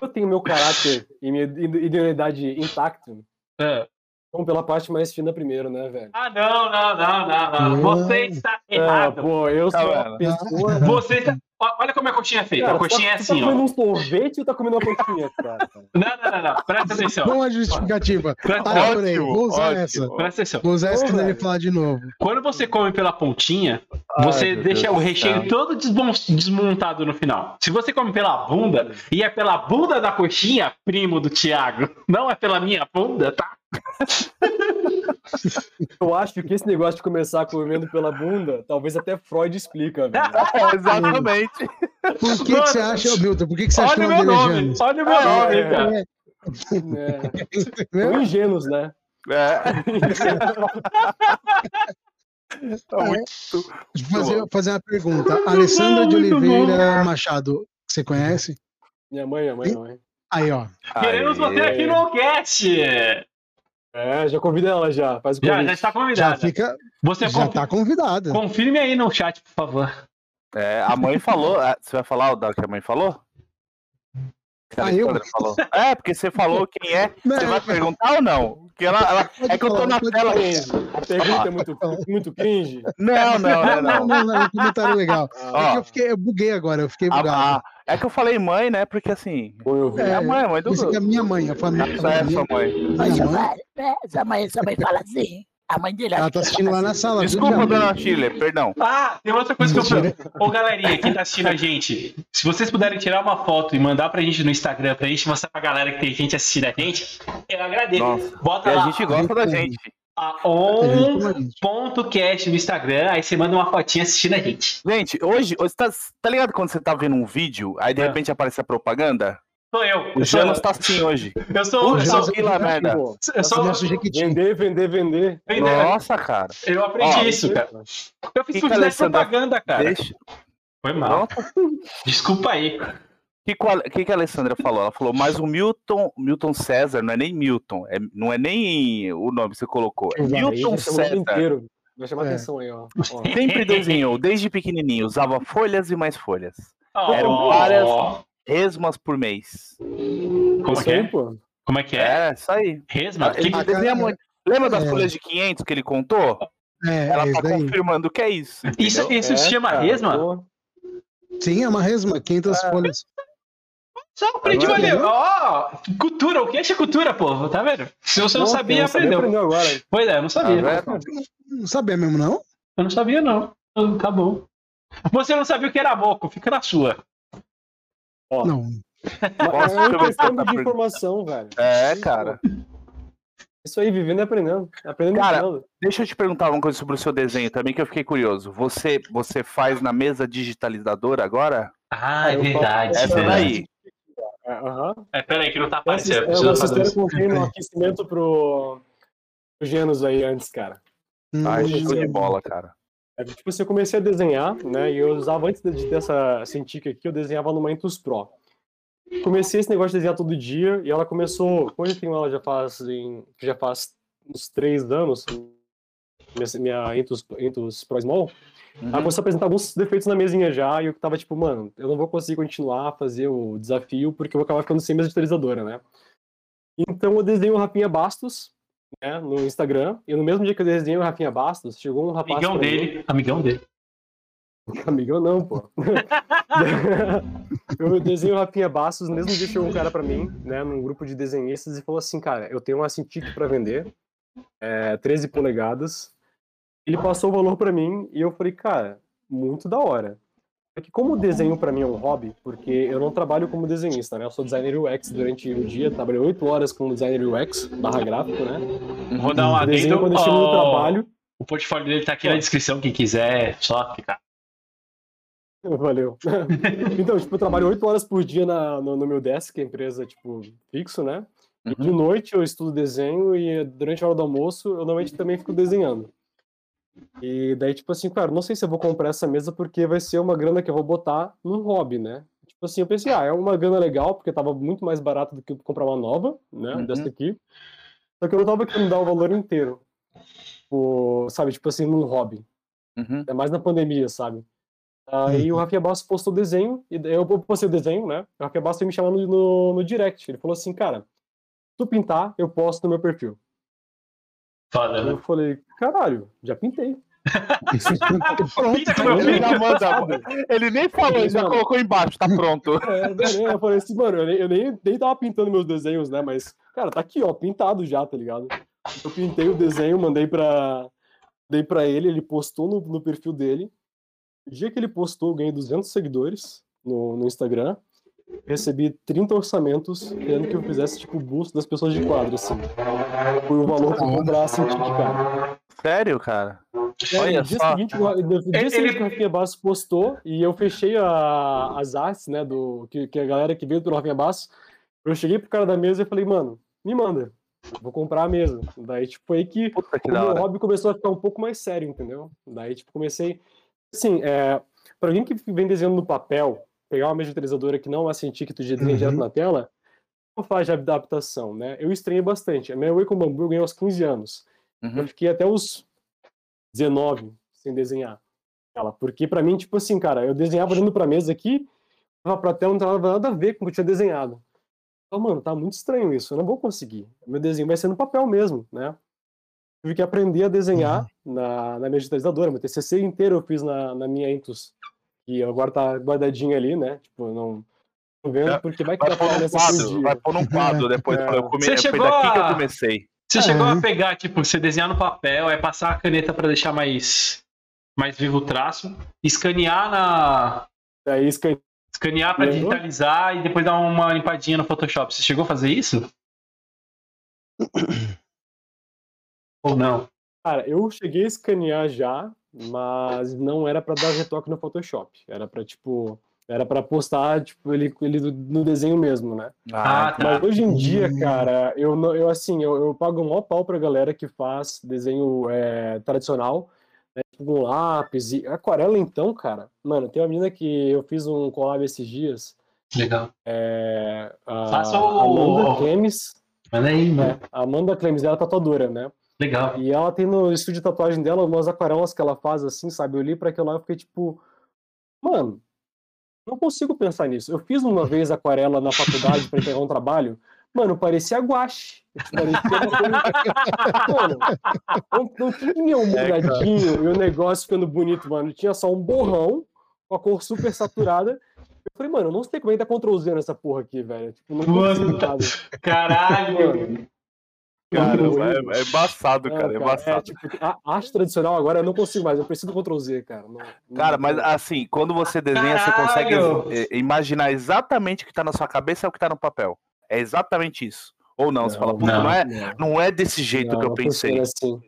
eu tenho meu caráter e minha identidade intacto. Ah. Vamos pela parte mais fina primeiro, né, velho? Ah, não, não, não, não, não. Você está Ah, errado. pô, eu sou uma pessoa. Você está. Olha como a coxinha é feita. Cara, a coxinha é tá, assim, tu tá ó. comendo um sorvete ou tá comendo uma coxinha, cara? Não, não, não, não. Presta atenção. Com a justificativa. Presta Tá, atenção. peraí, Ótimo, vou usar ótimo. essa. Presta atenção. Vou usar essa quando ele falar de novo. Quando você come pela pontinha, Ai, você meu deixa Deus o recheio todo desmon- desmontado no final. Se você come pela bunda, e é pela bunda da coxinha, primo do Thiago, não é pela minha bunda, tá? Eu acho que esse negócio de começar comendo pela bunda, talvez até Freud explica, velho. É, exatamente. Por que, que você acha, Milton, por que, que você acha que Olha o eu meu não nome, olha o meu nome, é. cara. É. São ingênuos, né? É. Tá muito- Deixa eu fazer, fazer uma pergunta. Alessandra de Oliveira Machado, você conhece? Minha mãe, minha mãe, minha mãe. Aí, ó. Queremos Aê. você aqui no cast. É, já convida ela já. Faz o Já, convite. já está Já convidada. fica. Você Já confi- tá convidada. confirme aí no chat, por favor. É, a mãe falou. ah, Você vai falar o da que a mãe falou? Que a Ah, eu? Alessandra falou. É, porque você falou quem é. Você Não, vai perguntar ou não? Porque ela, ela- é que eu tô na tela. A pergunta é muito, muito cringe. Não, não, não, Não, não. não, não, é um comentário legal. Ah, É que eu, fiquei, eu buguei agora, eu fiquei A- bugado. a- é que eu falei mãe, né? Porque assim. vi. É, a mãe, a mãe do. Aqui é a minha mãe, a família. Essa é a sua mãe. Mas Minha a mãe, mãe, né, essa mãe, essa mãe fala assim. A mãe dele ela tá assistindo lá na assim. sala. Desculpa, dona Chile, perdão. Ah, tem outra coisa que eu. Ô, galerinha, quem tá assistindo a gente, se vocês puderem tirar uma foto e mandar pra gente no Instagram, pra gente mostrar pra galera que tem gente assistindo a gente, eu agradeço. Nossa. Bota E a lá, gente gosta da gente. a a on.cast no Instagram, aí você manda uma fotinha assistindo a gente. Gente, hoje, hoje tá, tá ligado quando você tá vendo um vídeo, aí de É. repente aparece a propaganda? Sou eu. O Eu Janus tá assim hoje. eu sou, eu Puxa, sou, merda. Eu sou- Nosso. Vender, vender, vender. Nossa, cara. eu aprendi Ó, isso, cara. Eu fiz Alessandra propaganda, cara. Deixa. Foi mal. Nossa. Desculpa aí. O que, que a- que, a Alessandra falou? Ela falou, mas o Milton, Milton César não é nem Milton, é, não é nem o nome que você colocou, é Milton o César. inteiro. Vai chamar É. atenção aí, ó. ó. Sempre desenhou, desde pequenininho, usava folhas e mais folhas. Ó, Eram várias- Resmas por mês. Como é que aí, é? Como é que é? É, isso aí. Resma? Ah, Ele Que- Ah, desenha cara, muito. Lembra das é. folhas de 500 que ele contou? É, Ela é tá confirmando que é isso. Isso, entendeu? isso se É, chama cara, resma? pô. Sim, é uma resma, 500 folhas. Só aprendi, Agora entendeu? ó, cultura, o que é cultura, pô, tá vendo? Se você não Nossa, sabia, sabia, aprendeu. aprendeu agora. Pois é, eu não Tá sabia. vendo? Não sabia mesmo, não? eu não sabia, não. Ah, Tá bom. Você não sabia o que era moco, fica na sua. Ó, Não. mas Posso é uma questão de informação, velho. É, cara. Isso aí, vivendo e aprendendo. Aprendendo e Cara, ensinando. Deixa eu te perguntar uma coisa sobre o seu desenho também, que eu fiquei curioso. Você, você faz na mesa digitalizadora agora? Ah, é eu verdade. falo- Essa verdade. daí. É, Aham. É, peraí, que não tá aparecendo. é, terem isso. conferido no aquecimento pro, pro Genos aí antes, cara. Ai, Hum, show de bola, cara. É, tipo assim, eu comecei a desenhar, né? E eu usava, antes de ter essa Cintiq aqui, eu desenhava no Intus Pro. Comecei esse negócio de desenhar todo dia, e ela começou, quando eu tenho ela já faz, em, já faz uns três anos, minha, minha Intus, Intus Pro Small, ela Uhum. começou a apresentar alguns defeitos na mesinha já, e eu tava tipo, mano, eu não vou conseguir continuar a fazer o desafio, porque eu vou acabar ficando sem mesa digitalizadora, né? Então eu desenhei o Rafinha Bastos, né, no Instagram, e no mesmo dia que eu desenhei o Rafinha Bastos, chegou um rapaz Amigão pra mim- dele, amigão dele. Amigão não, pô. eu desenho o Rafinha Bastos, no mesmo dia chegou um cara pra mim, né, num grupo de desenhistas e falou assim, cara, eu tenho uma Cintiq pra vender, é, 13 polegadas. Ele passou o valor pra mim e eu falei, cara, muito da hora. É que como o desenho pra mim é um hobby, porque eu não trabalho como desenhista, né? Eu sou designer UX durante o dia, trabalhei 8 horas como designer UX, barra gráfico, né? Vou dar um Desenho adendo. quando eu chego no ó, trabalho, O portfólio dele tá aqui na descrição, quem quiser, só clicar. Valeu. então, tipo, eu trabalho oito horas por dia na, no, no meu desk, a empresa, tipo, fixo, né? E de Uhum. noite eu estudo desenho e durante a hora do almoço eu normalmente também fico desenhando. E daí, tipo assim, cara, não sei se eu vou comprar essa mesa porque vai ser uma grana que eu vou botar num hobby, né? Tipo assim, eu pensei, ah, é uma grana legal, porque tava muito mais barato do que comprar uma nova, né? Uhum. Dessa aqui. Só que eu não tava querendo dar o valor inteiro. Tipo, sabe, tipo assim, num hobby. Uhum. É mais na pandemia, sabe? Aí o Rafinha Bastos postou o desenho, e eu postei o desenho, né? O Rafinha Bastos me chamando no, no direct. Ele falou assim, cara, tu pintar, eu posto no meu perfil. Foda, Aí né? eu falei, caralho, já pintei. Pinta com meu Ele manda. Ele nem falou, ele já Não. colocou embaixo, tá pronto. É, eu falei assim, mano, eu nem, eu nem, nem tava pintando meus desenhos, né? Mas, cara, tá aqui, ó, pintado já, tá ligado? Eu pintei o desenho, mandei pra, dei pra ele, ele postou no, no perfil dele. O dia que ele postou, eu ganhei 200 seguidores no, no Instagram. Recebi 30 orçamentos querendo que eu fizesse, tipo, o busto das pessoas de quadro, assim. Foi o valor que eu comprar assim, cara. Sério, cara? É, Olha no dia só. seguinte, o- no dia Ele- seguinte que o Rafinha Bastos postou, e eu fechei a- as artes, né, do, que, que a galera que veio pelo Rafinha Bastos, eu cheguei pro cara da mesa e falei, mano, me manda, vou comprar a mesa. Daí, tipo, foi aí que Puta que o meu hobby começou a ficar um pouco mais sério, entendeu? Daí, tipo, comecei, assim, é, pra alguém que vem desenhando no papel, pegar uma mesa digitalizadora que não é Cintiq que tu já desenha Uhum. direto na tela, uma fase de adaptação, né? Eu estranhei bastante. A minha Wake com Bambu eu ganhei aos 15 anos. Uhum. Eu fiquei até os 19 sem desenhar ela. Porque pra mim, tipo assim, cara, eu desenhava olhando pra mesa aqui, tava pra tela, não tava nada a ver com o que eu tinha desenhado. Então, mano, tá muito estranho isso, eu não vou conseguir. Meu desenho vai ser no papel mesmo, né? Tive que aprender a desenhar na, na minha digitalizadora. Meu TCC inteiro eu fiz na, na minha Intus. E agora tá guardadinho ali, né? Tipo, não tô vendo É, porque vai que Vai dá pôr num quadro, dia. vai pôr num quadro depois. É. Eu come... Você Foi chegou daqui que eu a- comecei. Você É. chegou a pegar, tipo, você desenhar no papel, aí passar a caneta pra deixar mais, mais vivo o traço, escanear na. Daí escan- Escanear pra Lembro. digitalizar e depois dar uma limpadinha no Photoshop. Você chegou a fazer isso? Ou não? Cara, eu cheguei a escanear já, mas não era pra dar retoque no Photoshop. Era pra, tipo, era pra postar, tipo, ele, ele no desenho mesmo, né? Ah, tá. Mas hoje em dia, Hum. cara, eu, não- eu assim, eu, eu pago um maior pau pra galera que faz desenho é, tradicional, né, tipo com lápis e aquarela, então, cara. Mano, tem uma menina que eu fiz um collab esses dias, Legal. é, a Faça o- Amanda Clemes, Manda aí, mano. né? A Amanda Clemes, ela é tatuadora, né? Legal. E ela tem no estúdio de tatuagem dela umas aquarelas que ela faz assim, sabe? Eu li pra aquilo lá e fiquei tipo, mano, não consigo pensar nisso. Eu fiz uma vez aquarela na faculdade pra entregar um trabalho, mano, parecia guache. Parecia. Mano, não, não tinha um molhadinho e o negócio ficando bonito, mano. Tinha só um borrão com a cor super saturada. Eu falei, mano, eu não sei como é que tá Ctrl Z nessa porra aqui, velho. Tipo, não Mano. Caralho! Cara, Caramba, é, é embaçado, Não, cara. É cara, embaçado. é, tipo, a arte tradicional agora eu não consigo mais, eu preciso do Ctrl Z, cara. Não- não- Cara, mas assim, quando você desenha, você consegue Caralho! eh, imaginar exatamente o que tá na sua cabeça e o que tá no papel. É exatamente isso. Ou não, você fala, puta, não. não, é, não, não é desse jeito não, que eu não pensei. assim.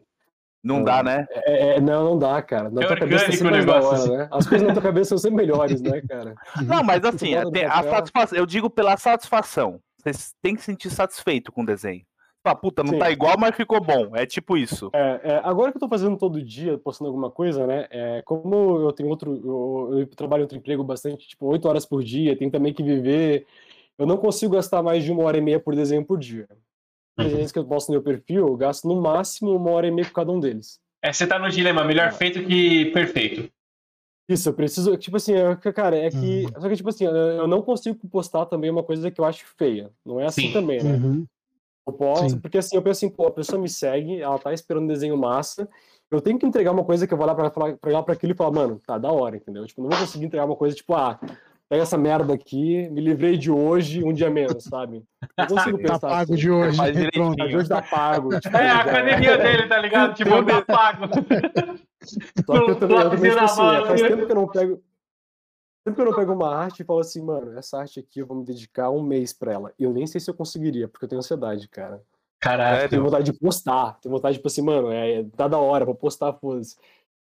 Não Não. dá, né? É, é, não, não dá, cara. Na É tua cabeça é sempre mais hora, assim. né? As coisas na tua cabeça são sempre melhores, né, cara? Não, mas assim, no tem a papel. satisfação, eu digo pela satisfação. Você tem que se sentir satisfeito com o desenho. Fala, puta, não Sim. tá igual, mas ficou bom. É tipo isso. É, é, agora que eu tô fazendo todo dia, postando alguma coisa, né? É, como eu tenho outro. Eu, eu trabalho em outro emprego bastante, tipo, oito horas por dia, tenho também que viver. Eu não consigo gastar mais de uma hora e meia por desenho por dia. Os desenhos que eu posto no meu perfil, eu gasto no máximo uma hora e meia com cada um deles. É, você tá no dilema, melhor feito que perfeito. Isso, eu preciso. Tipo assim, é, cara, é que. Só que, tipo assim, eu eu não consigo postar também uma coisa que eu acho feia. Não é assim Sim. também, né? Uhum. Eu posso, Sim. porque assim, eu penso assim, pô, a pessoa me segue, ela tá esperando um desenho massa. Eu tenho que entregar uma coisa que eu vou lá pra, falar, pra olhar pra aquilo e falar, mano, tá da hora, entendeu? Tipo, não vou conseguir entregar uma coisa tipo, ah, pega essa merda aqui, me livrei de hoje, um dia menos, sabe? Não consigo Tá pensar pago assim. de hoje. Faz né? Pronto. De hoje tá pago. Tipo, É, a academia dele, tá ligado? Tipo, tá pago. Só que eu também, eu também na assim, mão, é, faz tempo que eu não pego. Sempre que eu não pego uma arte e falo assim, mano, essa arte aqui eu vou me dedicar um mês pra ela. Eu nem sei se eu conseguiria, porque eu tenho ansiedade, cara. Caralho. Tenho vontade de postar. Tenho vontade, tipo assim, mano, é, tá da hora, vou postar, foda-se.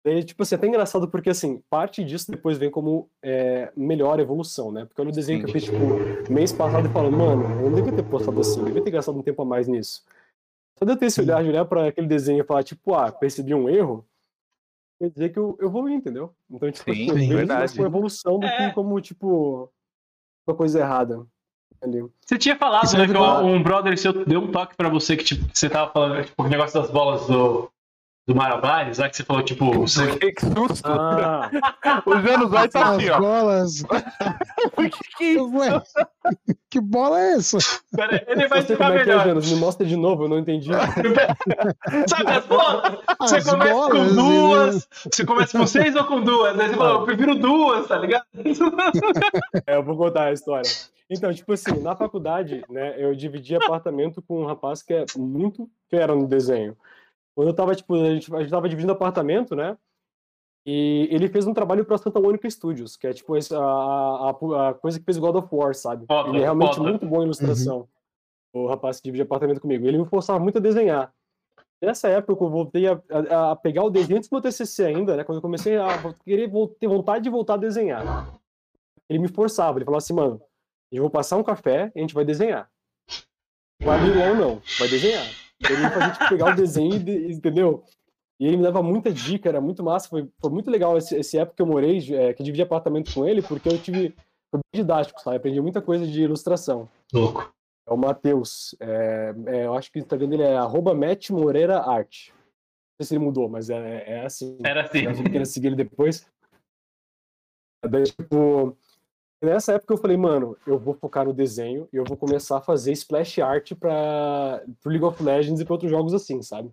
Daí, tipo assim, é até engraçado porque, assim, parte disso depois vem como é, melhor evolução, né? Porque olha o desenho que eu fiz, tipo, mês passado e falo, mano, eu não devia ter postado assim, eu devia ter gastado um tempo a mais nisso. Só de eu ter esse olhar de olhar pra aquele desenho e falar, tipo, ah, percebi um erro, quer dizer que eu evoluí, entendeu? Então, tipo, Sim, assim, eu vejo isso verdade. como evolução do É. que como, tipo, uma coisa errada. Ali. Você tinha falado, Isso né, é que um brother seu deu um toque pra você, que tipo, que você tava falando, tipo, o negócio das bolas do, do Malabares, lá que você falou, tipo, você- Que susto! Ah, O Janus vai tá As assim, ó. bolas. O que que é isso? Ué, que bola é essa? Pera ele vai explicar como é é, melhor. Janos, me mostra de novo, eu não entendi. Sabe as bolas? Você As começa bolas, com duas, você começa com seis ou com duas? Aí você fala, eu prefiro duas, tá ligado? É, eu vou contar a história. Então, tipo assim, na faculdade, né, eu dividi apartamento com um rapaz que é muito fera no desenho. Quando eu tava, tipo, a gente, a gente tava dividindo apartamento, né, e ele fez um trabalho pra Santa Mônica Studios, que é, tipo, a, a, a coisa que fez God of War, sabe? Foda, ele é realmente foda. muito bom em ilustração, o rapaz que divide apartamento comigo. Ele me forçava muito a desenhar. Nessa época, eu voltei a, a- a pegar o desenho antes do meu TCC ainda, né, quando eu comecei a querer ter vontade de voltar a desenhar. Ele me forçava, ele falava assim, mano, eu vou passar um café e a gente vai desenhar. Vai abrir mão, não, vai desenhar. Ele me fazia tipo, pegar o desenho, e de- entendeu? E ele me dava muita dica, era muito massa. Foi, foi muito legal esse, esse época que eu morei, é, que eu dividi apartamento com ele, porque eu tive. Foi bem didático, sabe? Aprendi muita coisa de ilustração. Louco. É o Matheus. É, é, eu acho que o Instagram dele é arroba Matt Moreira. Não sei se ele mudou, mas é, é assim. Era assim. Eu queira seguir ele depois. Daí, tipo, nessa época eu falei, mano, eu vou focar no desenho e eu vou começar a fazer splash art para pro League of Legends e para outros jogos assim, sabe?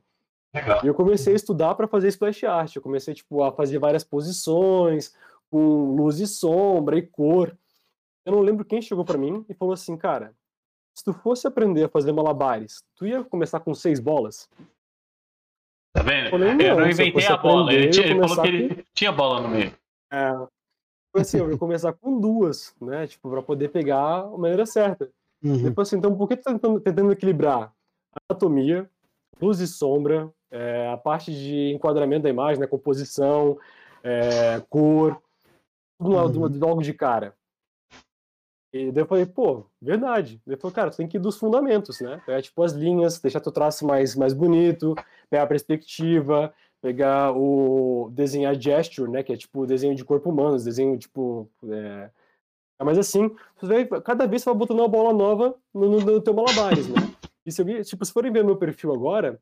Legal. E eu comecei a estudar para fazer splash art. Eu comecei tipo a fazer várias posições com luz e sombra e cor. Eu não lembro quem chegou para mim e falou assim, cara, se tu fosse aprender a fazer malabares, tu ia começar com seis bolas? Tá vendo? Falei, eu não, não eu inventei fosse a bola. Ele, tinha- ele falou que ele tinha bola no meio. É, assim, eu ia começar com duas, né? Tipo, para poder pegar a maneira certa. Uhum. Depois assim, então por que tu tá tentando, tentando equilibrar anatomia, luz e sombra, é, a parte de enquadramento da imagem, né, composição, é, cor, tudo Uhum. logo de cara. E daí eu falei, pô, verdade. Daí eu falei, cara, tu tem que ir dos fundamentos, né? Pegar, tipo, as linhas, deixar teu traço mais, mais bonito, pegar a perspectiva, pegar o... desenhar gesture, né? Que é, tipo, desenho de corpo humano, desenho, tipo... É... Mas assim, você vai, cada vez você vai botando uma bola nova no, no, no teu malabares, né? E se, alguém- tipo, se forem ver meu perfil agora,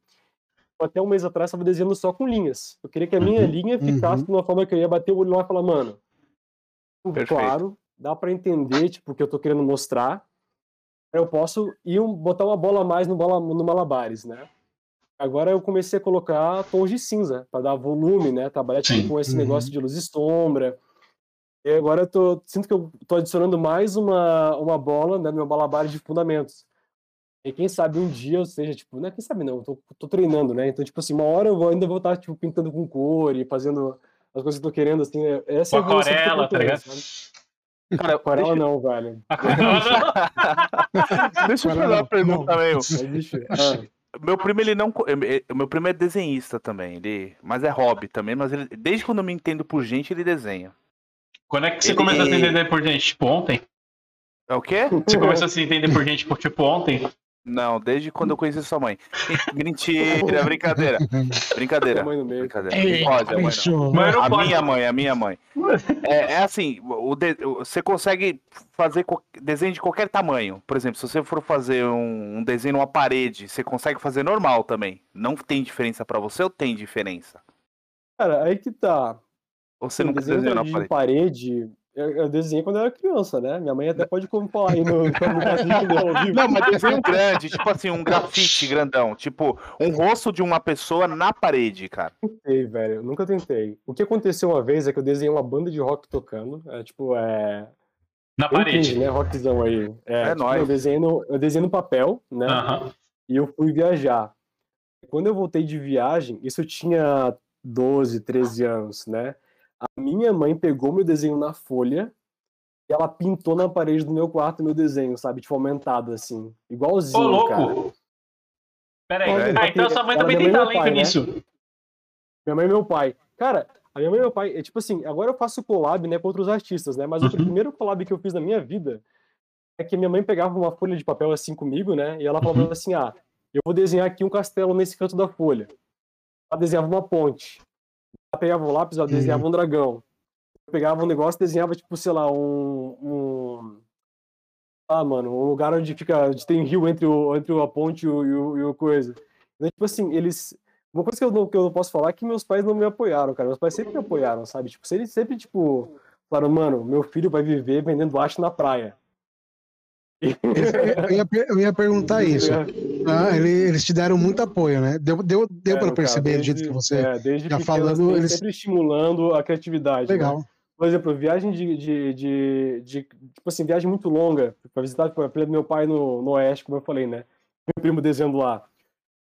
até um mês atrás eu estava desenhando só com linhas. Eu queria que a minha Uhum, linha ficasse de uma forma que eu ia bater o olho lá e falar, mano, Perfeito. claro, dá para entender, tipo, o que eu tô querendo mostrar. Eu posso ir um- botar uma bola a mais no, bola, no malabares, né? Agora eu comecei a colocar tons de cinza para dar volume, né? Trabalhar tipo, Sim. com esse Uhum. negócio de luz e sombra. E agora eu tô, sinto que eu tô adicionando mais uma, uma bola né, no meu malabares de fundamentos. E quem sabe um dia eu seja, tipo, não é quem sabe não, eu tô, tô treinando, né? Então, tipo assim, uma hora eu vou, ainda vou estar, tipo, pintando com cor e fazendo as coisas que eu tô querendo, assim, é- essa Com é aquarela, tá ligado? sabe? Cara, Aquarela deixa, não, velho. deixa eu fazer Não, uma pergunta, meu. Ah, Meu primo, ele não. eh, eh, Meu primo é desenhista também, ele, mas é hobby também, mas ele, desde quando eu me entendo por gente, ele desenha. Quando é que você Ele- começou a se entender por gente? Tipo, ontem? É o quê? Você começou a se entender por gente, por, tipo, ontem? Não, desde quando eu conheci sua mãe. Mentira, brincadeira. Brincadeira. mãe. Brincadeira. Ei, Não pode, a mãe não. Não A pode. minha mãe, a minha mãe. É, é assim, o de- você consegue fazer co- desenho de qualquer tamanho. Por exemplo, se você for fazer um, um desenho numa parede, você consegue fazer normal também. Não tem diferença pra você ou tem diferença? Cara, aí que tá. Ou você nunca desenho desenhou na de parede? parede, eu, eu desenhei quando eu era criança, né? Minha mãe até pode falar aí no. Não, mas desenho grande, tipo assim, um grafite grandão. Tipo, um rosto de uma pessoa na parede, cara. tentei, velho. Eu nunca tentei. O que aconteceu uma vez é que eu desenhei uma banda de rock tocando. É, tipo, é. Na cringe, parede. né? Rockzão aí. É, É tipo, nóis. Eu desenhei, no, eu desenhei no papel, né? E eu fui viajar. Quando eu voltei de viagem, isso eu tinha 12, 13 anos, né? A minha mãe pegou meu desenho na folha e ela pintou na parede do meu quarto meu desenho, sabe? Tipo, aumentado, assim. Ô, Igualzinho, cara. louco! Pera aí. Ah, então sua mãe ela também tem talento pai, né? nisso. Minha mãe e meu pai. Cara, a minha mãe e meu pai, é tipo assim, agora eu faço collab, né, com outros artistas, né? Mas o Uhum. primeiro collab que eu fiz na minha vida é que minha mãe pegava uma folha de papel assim comigo, né? E ela falava Uhum. assim: ah, eu vou desenhar aqui um castelo nesse canto da folha. Ela desenhava uma ponte. Pegava o lápis, Uhum. desenhava um dragão. Eu pegava um negócio e desenhava, tipo, sei lá, um. um... Ah, mano, um lugar onde fica. onde tem rio entre, o, entre a ponte e o, e o, e o coisa. Então, tipo assim, eles. Uma coisa que eu, não, que eu não posso falar é que meus pais não me apoiaram, cara. Meus pais sempre me apoiaram, sabe? Tipo, eles sempre, tipo, falaram, mano, meu filho vai viver vendendo arte na praia. Eu ia, eu ia perguntar isso. Ah, ele- eles te deram muito apoio, né? Deu, deu, deu Deram, para perceber do jeito desde- que você. É, desde já pequeno, falando, assim, eles- sempre estimulando a criatividade. né? Legal. Por exemplo, viagem de, de, de, de- tipo assim, viagem muito longa para visitar tipo, a filha do meu pai no, no Oeste, como eu falei, né? Meu primo desenhando lá.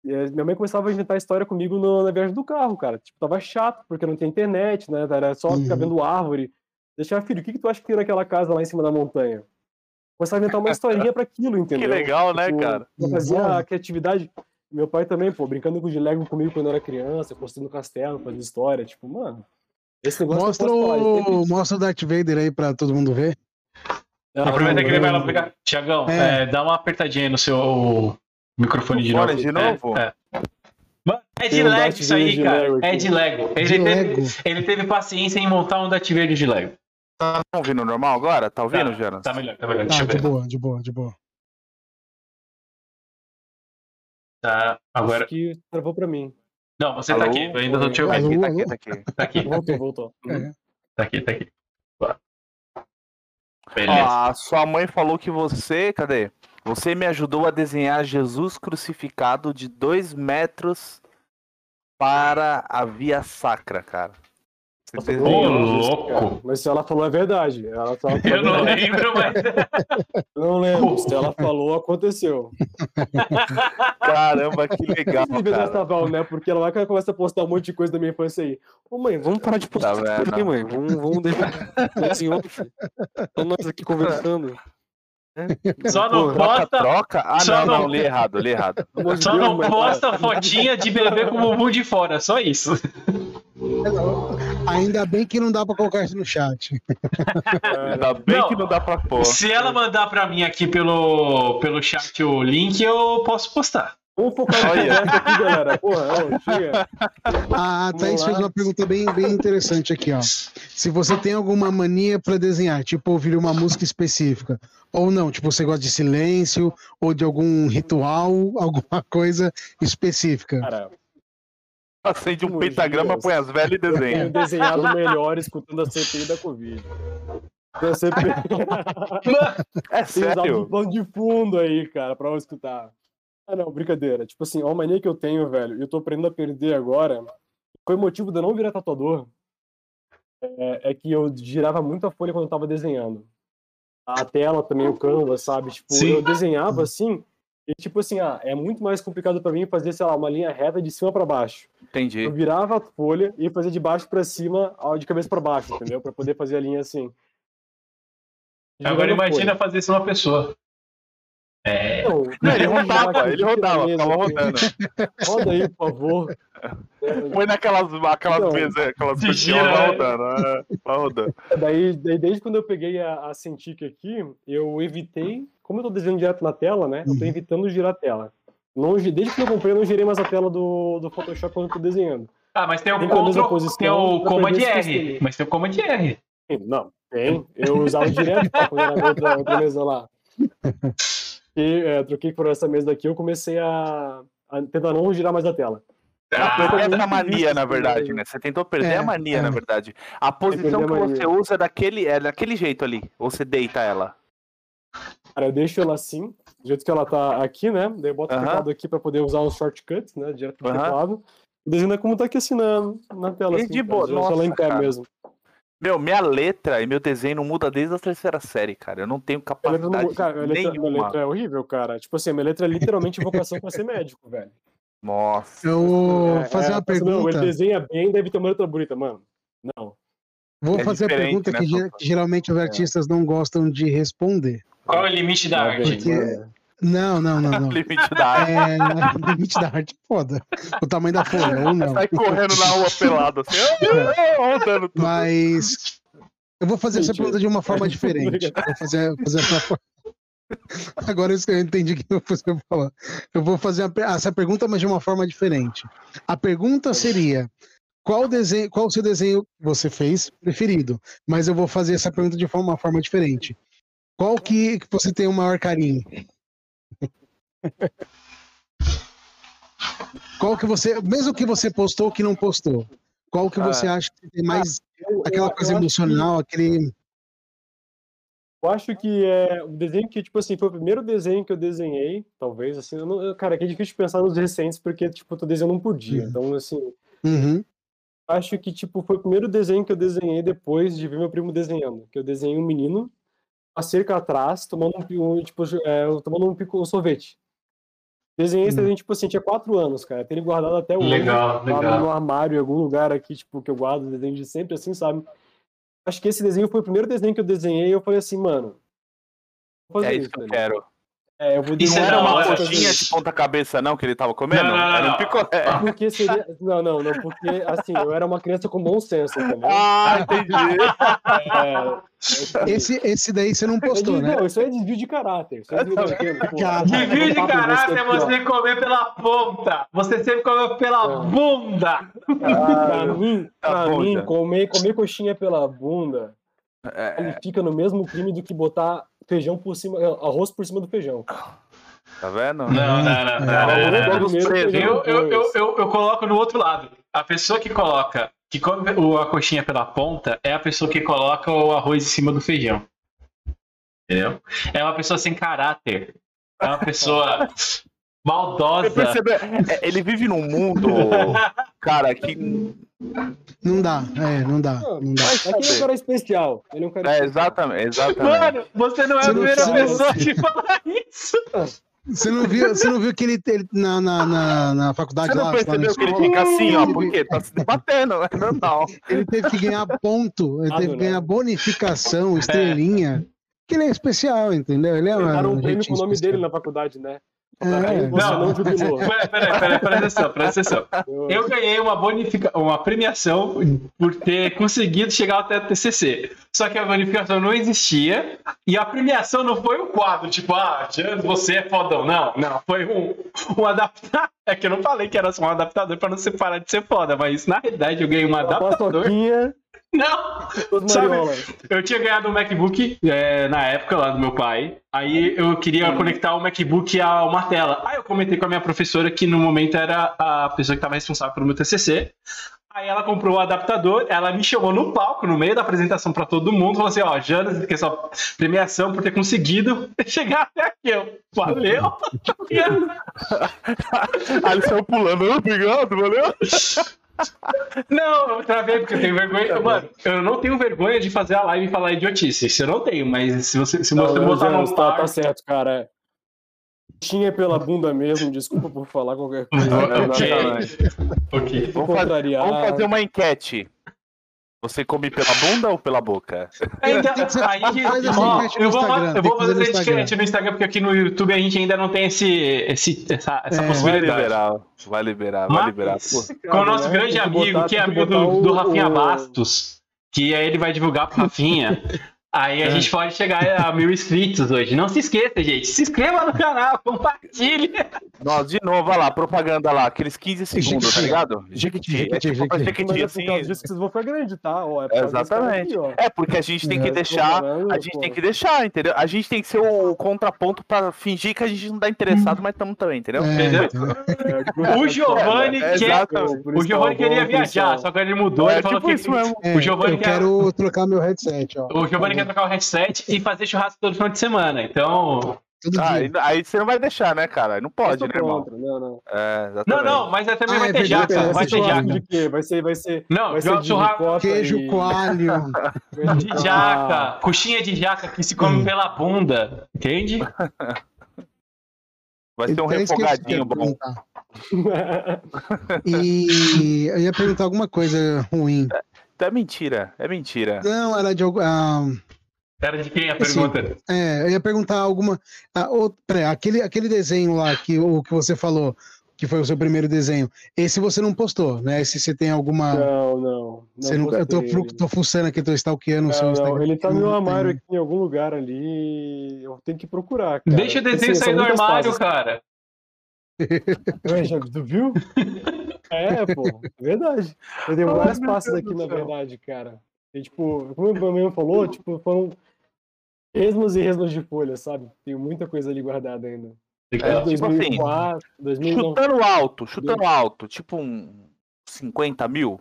E, minha mãe começava a inventar história comigo no- na viagem do carro, cara. Tipo, tava chato, porque não tem internet, né? Era só ficar Uhum. vendo árvore. Deixava, filho, o que, que tu acha que tem naquela casa lá em cima da montanha? Começava a inventar uma historinha para aquilo, entendeu? Que legal, né, Tipo, cara? Eu fazia Legal. a criatividade. Meu pai também, pô, brincando com de Lego comigo quando eu era criança, construindo castelo, fazendo história. Tipo, mano, esse negócio Mostra sempre- o, mostra o Darth Vader aí pra todo mundo ver. Ah, Aproveita que ele vai lá pegar. Tiagão, É. é, dá uma apertadinha aí no seu microfone de novo. de novo? É, é. Mano, é de Lego isso aí, cara. Lego É de Lego. Ele, De teve, Lego. ele teve paciência em montar um Darth Vader de Lego. Tá ouvindo normal agora? Tá ouvindo, Tá, Jonas? Tá melhor, tá melhor. Deixa Tá, eu de ver. boa, de boa, de boa. Tá, agora. Acho que travou pra mim. Não, você tá Alô? aqui, eu ainda tô te Tá ouvindo. aqui, tá aqui, tá aqui. Tá aqui, Voltou, voltou. É. tá aqui, tá aqui. Boa. Beleza. Ó, a sua mãe falou que você, cadê? Você me ajudou a desenhar Jesus crucificado de dois metros para a via sacra, cara. Você Nossa, Ô, louco! Mas se ela falou é verdade. Ela só Eu não lembro, mas. Eu não lembro. Se ela falou, aconteceu. Caramba, que legal, vídeo cara. dessa Val, né? Porque ela vai que ela começa a postar um monte de coisa da minha infância aí. Ô mãe, vamos parar de postar Tá isso aqui, mãe. Vamos, vamos deixar assim. Tô nós aqui conversando. Só não Porra, Troca, posta, troca. Ah, Só não, não- não, li errado, li errado. Só não posta fotinha de bebê com o bumbum de fora, só isso. Ainda bem que não dá pra colocar isso no chat. Ainda bem Não. que não dá pra pôr. Se ela mandar pra mim aqui pelo, pelo chat o link, eu posso postar. Vamos focar no conversa aqui, galera. Porra, ô, chega. A Vamos Thaís fez uma pergunta bem, bem interessante aqui, ó. Se você tem alguma mania pra desenhar, tipo ouvir uma música específica, ou não, tipo você gosta de silêncio, ou de algum ritual, alguma coisa específica. Cara, Acende um pentagrama, põe as velhas e eu tenho desenha. desenhado melhor escutando a CPI da Covid. A CPI. É sério? um plano de fundo aí, cara, pra eu escutar. Ah, não, brincadeira. Tipo assim, uma mania que eu tenho, velho, e eu tô aprendendo a perder agora, foi motivo de eu não virar tatuador, é, é que eu girava muito a folha quando eu tava desenhando. A tela também, o canvas, sabe? Tipo, Sim. eu desenhava assim, e tipo assim, ah, é muito mais complicado pra mim fazer, sei lá, uma linha reta de cima pra baixo. Entendi. Eu virava a folha e fazia de baixo pra cima, de cabeça pra baixo, entendeu? Pra poder fazer a linha assim. Agora imagina folha. fazer isso uma pessoa. É. Não, Não, ele rodava, ele rodava, ficava rodando. Roda aí, por favor. Põe naquelas aquelas Então, mesas, aquelas de coisas que gira, vai né? rodando. é, rodando. Daí, daí, desde quando eu peguei a, a Cintiq aqui, eu evitei, como eu tô desenhando direto na tela, né? Eu tô Uhum. evitando girar a tela. Não, gi- desde que eu comprei, eu não girei mais a tela do, do Photoshop quando eu tô desenhando. Ah, mas tem o Tem Ctrl, posição tem o Command R. Mas tem o Command R. Não, tem. Eu usava direto tá, quando era outra, outra mesa lá. E é, troquei por essa mesa daqui, eu comecei a, a tentar não girar mais a tela. Ah, Essa muito mania, na verdade, né? Você tentou perder É, a mania, é. na verdade. A posição perder que a você usa é daquele, é daquele jeito ali. Ou você deita ela. Cara, eu deixo ela assim, do jeito que ela tá aqui, né? Daí eu boto Aham. o teclado aqui pra poder usar os shortcuts, né? Direto do Aham. teclado. E desenho como tá aqui assim na, na tela. E Assim, de boa, deixo ela em nossa, pé cara. mesmo. Meu, minha letra e meu desenho não muda desde a terceira série, cara. Eu não tenho capacidade não, cara, a letra, nenhuma. minha letra é horrível, cara. Tipo assim, a minha letra é literalmente vocação pra ser médico, velho. Nossa. Eu vou É, fazer é, uma Não, pergunta. ele desenha bem, deve ter uma letra bonita, mano. Não. Vou É fazer a pergunta né, que, que geralmente os artistas não gostam de responder. Qual é o limite da Não, arte? Porque- mano. Não, não, não, não. Limite da arte. É, limite da arte é foda. O tamanho da folha, ou não. Sai correndo na rua pelado assim, ah, ah, rodando tudo. Mas eu vou fazer essa Mentira. pergunta de uma forma diferente. Vou fazer, fazer essa forma. Agora isso que eu entendi que você falar. Eu vou fazer a essa pergunta, mas de uma forma diferente. A pergunta seria: qual desenho, qual o seu desenho que você fez preferido? Mas eu vou fazer essa pergunta de uma forma diferente. Qual que que você tem o maior carinho? Qual que você, mesmo que você postou ou que não postou, qual que você acha que tem mais Eu- eu- aquela eu coisa acho que- emocional, aquele. Eu acho que é o desenho que, tipo assim, foi o primeiro desenho que eu desenhei, talvez, assim, eu não, cara, que é difícil pensar nos recentes, porque, tipo, eu tô desenhando um por dia, Uhum. então, assim, Uhum. acho que, tipo, foi o primeiro desenho que eu desenhei depois de ver meu primo desenhando, que eu desenhei um menino, a cerca atrás, tomando um, um, tipo, é, tomando um, pico, um sorvete. Desenhei esse Hum. desenho, tipo assim, tinha quatro anos, cara, tenho guardado até hoje, Legal, tá no legal. armário, em algum lugar aqui, tipo, que eu guardo desenho de sempre, assim, sabe? Acho que esse desenho foi o primeiro desenho que eu desenhei e eu falei assim, mano, vou fazer É isso que eu velho. quero. É, eu vou Isso Não é era uma hora. coxinha de ponta cabeça, não, que ele tava comendo? Não, não, não, Era um não. picolé. Porque seria. Não, não, não, porque assim, eu era uma criança com bom senso, entendeu? Ah, entendi. É, Esse, esse daí você não é postou, né? Não, isso aí é desvio de caráter. Isso é desvio de caráter. Cara, Desvio de caráter é você comer pela ponta. Você sempre comeu pela É. bunda. Pra mim, Tá pra bom, mim comer, comer coxinha pela bunda, É, ele fica no mesmo crime do que botar feijão por cima, arroz por cima do feijão. Tá vendo? Não, não, não, presos. Eu, eu, eu, coloco no outro lado. A pessoa que coloca, que come o- a coxinha pela ponta, é a pessoa que coloca o arroz em cima do feijão. Entendeu? É uma pessoa sem caráter. É uma pessoa maldosa. É, Ele vive num mundo, cara, que. Não dá, é, não dá. Não dá. É que ele é um cara especial. Ele é um cara É, exatamente, exatamente. Mano, você não é Você a não- primeira você não- pessoa que fala isso. Você não viu, você não viu que ele, ele na, na, na, na faculdade Você não lá, lá na percebeu que ele fica assim, ó, porque tá se debatendo, é normal. Ele teve que ganhar ponto, ele Ah, teve não, que ganhar não. bonificação, estrelinha. Que ele é especial, entendeu? Ele é Deram um um prêmio com o nome especial. dele na faculdade, né? É. Não. não, jubilou. Peraí, peraí, peraí, presta atenção, presta atenção. Eu ganhei uma bonifica... uma premiação por ter conseguido chegar até o TCC. Só que a bonificação não existia e a premiação não foi um quadro, tipo, ah, você é fodão. Não, não, foi um, um adaptador. É que eu não falei que era só um adaptador pra não separar de ser foda, mas na realidade eu ganhei um Uma adaptador. paçoquinha, Não, todos Sabe- eu tinha ganhado um MacBook é, na época lá do meu pai. Aí eu queria conectar o MacBook a uma tela. Aí eu comentei com a minha professora que no momento era a pessoa que estava responsável pelo meu TCC. Aí ela comprou o adaptador, ela me chamou no palco, no meio da apresentação pra todo mundo, falou assim, ó, Jonas, que é sua premiação por ter conseguido chegar até aqui. Eu, valeu! Aí ele saiu pulando, "Ah, obrigado, valeu. não, eu travei porque eu tenho vergonha. Mano, eu não tenho vergonha de fazer a live e falar idiotice. Isso eu não tenho, mas se você, se Não, você não, botar no tá, par... tá certo, cara. Tinha pela bunda mesmo, desculpa por falar qualquer coisa. Ok. Exatamente. ok. Vamos fazer, vamos fazer uma enquete. Você come pela bunda ou pela boca? Ser- aí, essa ó, eu vou, eu vou fazer fazer no essa Instagram. enquete no Instagram, porque aqui no YouTube a gente ainda não tem esse, esse, essa, essa É, Vai possibilidade. liberar, vai liberar, vai liberar. Mas, Pô, com o nosso grande amigo, botar- que é amigo do, botar do o- Rafinha o- Bastos, que aí ele vai divulgar pro Rafinha. Aí a gente pode chegar a mil inscritos hoje. Não se esqueça, gente. Se inscreva no canal, compartilhe. Nossa, de novo, olha lá, propaganda lá, aqueles 15 segundos, tá ligado? Jequiti, é tipo Jequiti. É que vocês vão ficar grande, tá? Ó, é Exatamente. aqui. É, porque a gente tem que É, deixar, comparando, a gente pô. tem que deixar, entendeu? A gente tem que ser o contraponto pra fingir que a gente não tá interessado, mas estamos também, entendeu? É, Entendeu? entendeu? O Giovanni É, quer. O Giovanni queria viajar, só que ele mudou. É ele falou tipo que isso mesmo. É, o Giovanni eu quer. quero trocar meu headset, ó. O Giovanni quer trocar o headset e fazer churrasco todo final de semana. Então. Ah, aí, aí você não vai deixar, né, cara? Não pode, sou né, irmão? Não, não. É, Não, não, mas aí também Ah, vai é ter jaca. é, Vai ter jaca. De quê? Vai ser, vai ser, Não, vai ser de churrasco Queijo e- coalho. de jaca. Coxinha de jaca que se come pela bunda. Entende? Vai ser um Até esqueci o que eu ia refogadinho bom. E eu ia perguntar alguma coisa ruim. É mentira, é mentira. Não, era de algum. ah, Era de quem a Assim, pergunta? é, eu ia perguntar alguma. Ah, ou- peraí, aquele, aquele desenho lá que, o que você falou, que foi o seu primeiro desenho, esse você não postou, né? Esse você tem alguma. Não, não. você não, eu tô, tô fuçando aqui, tô stalkeando o seu Não, Instagram. não, ele tá no armário aqui em algum lugar ali. Eu tenho que procurar. Cara. Deixa o desenho Assim, sair do armário, fases. cara. Ué, já, tu viu? É, pô, é verdade. Eu tenho Oh, várias pastas aqui, na verdade, cara. E, tipo, como o meu mesmo falou, tipo, foram resmos e resmos de folha, sabe? Tenho muita coisa ali guardada ainda. É, Desde tipo assim, 2004, 2009. Chutando alto, chutando alto, tipo um 50 mil.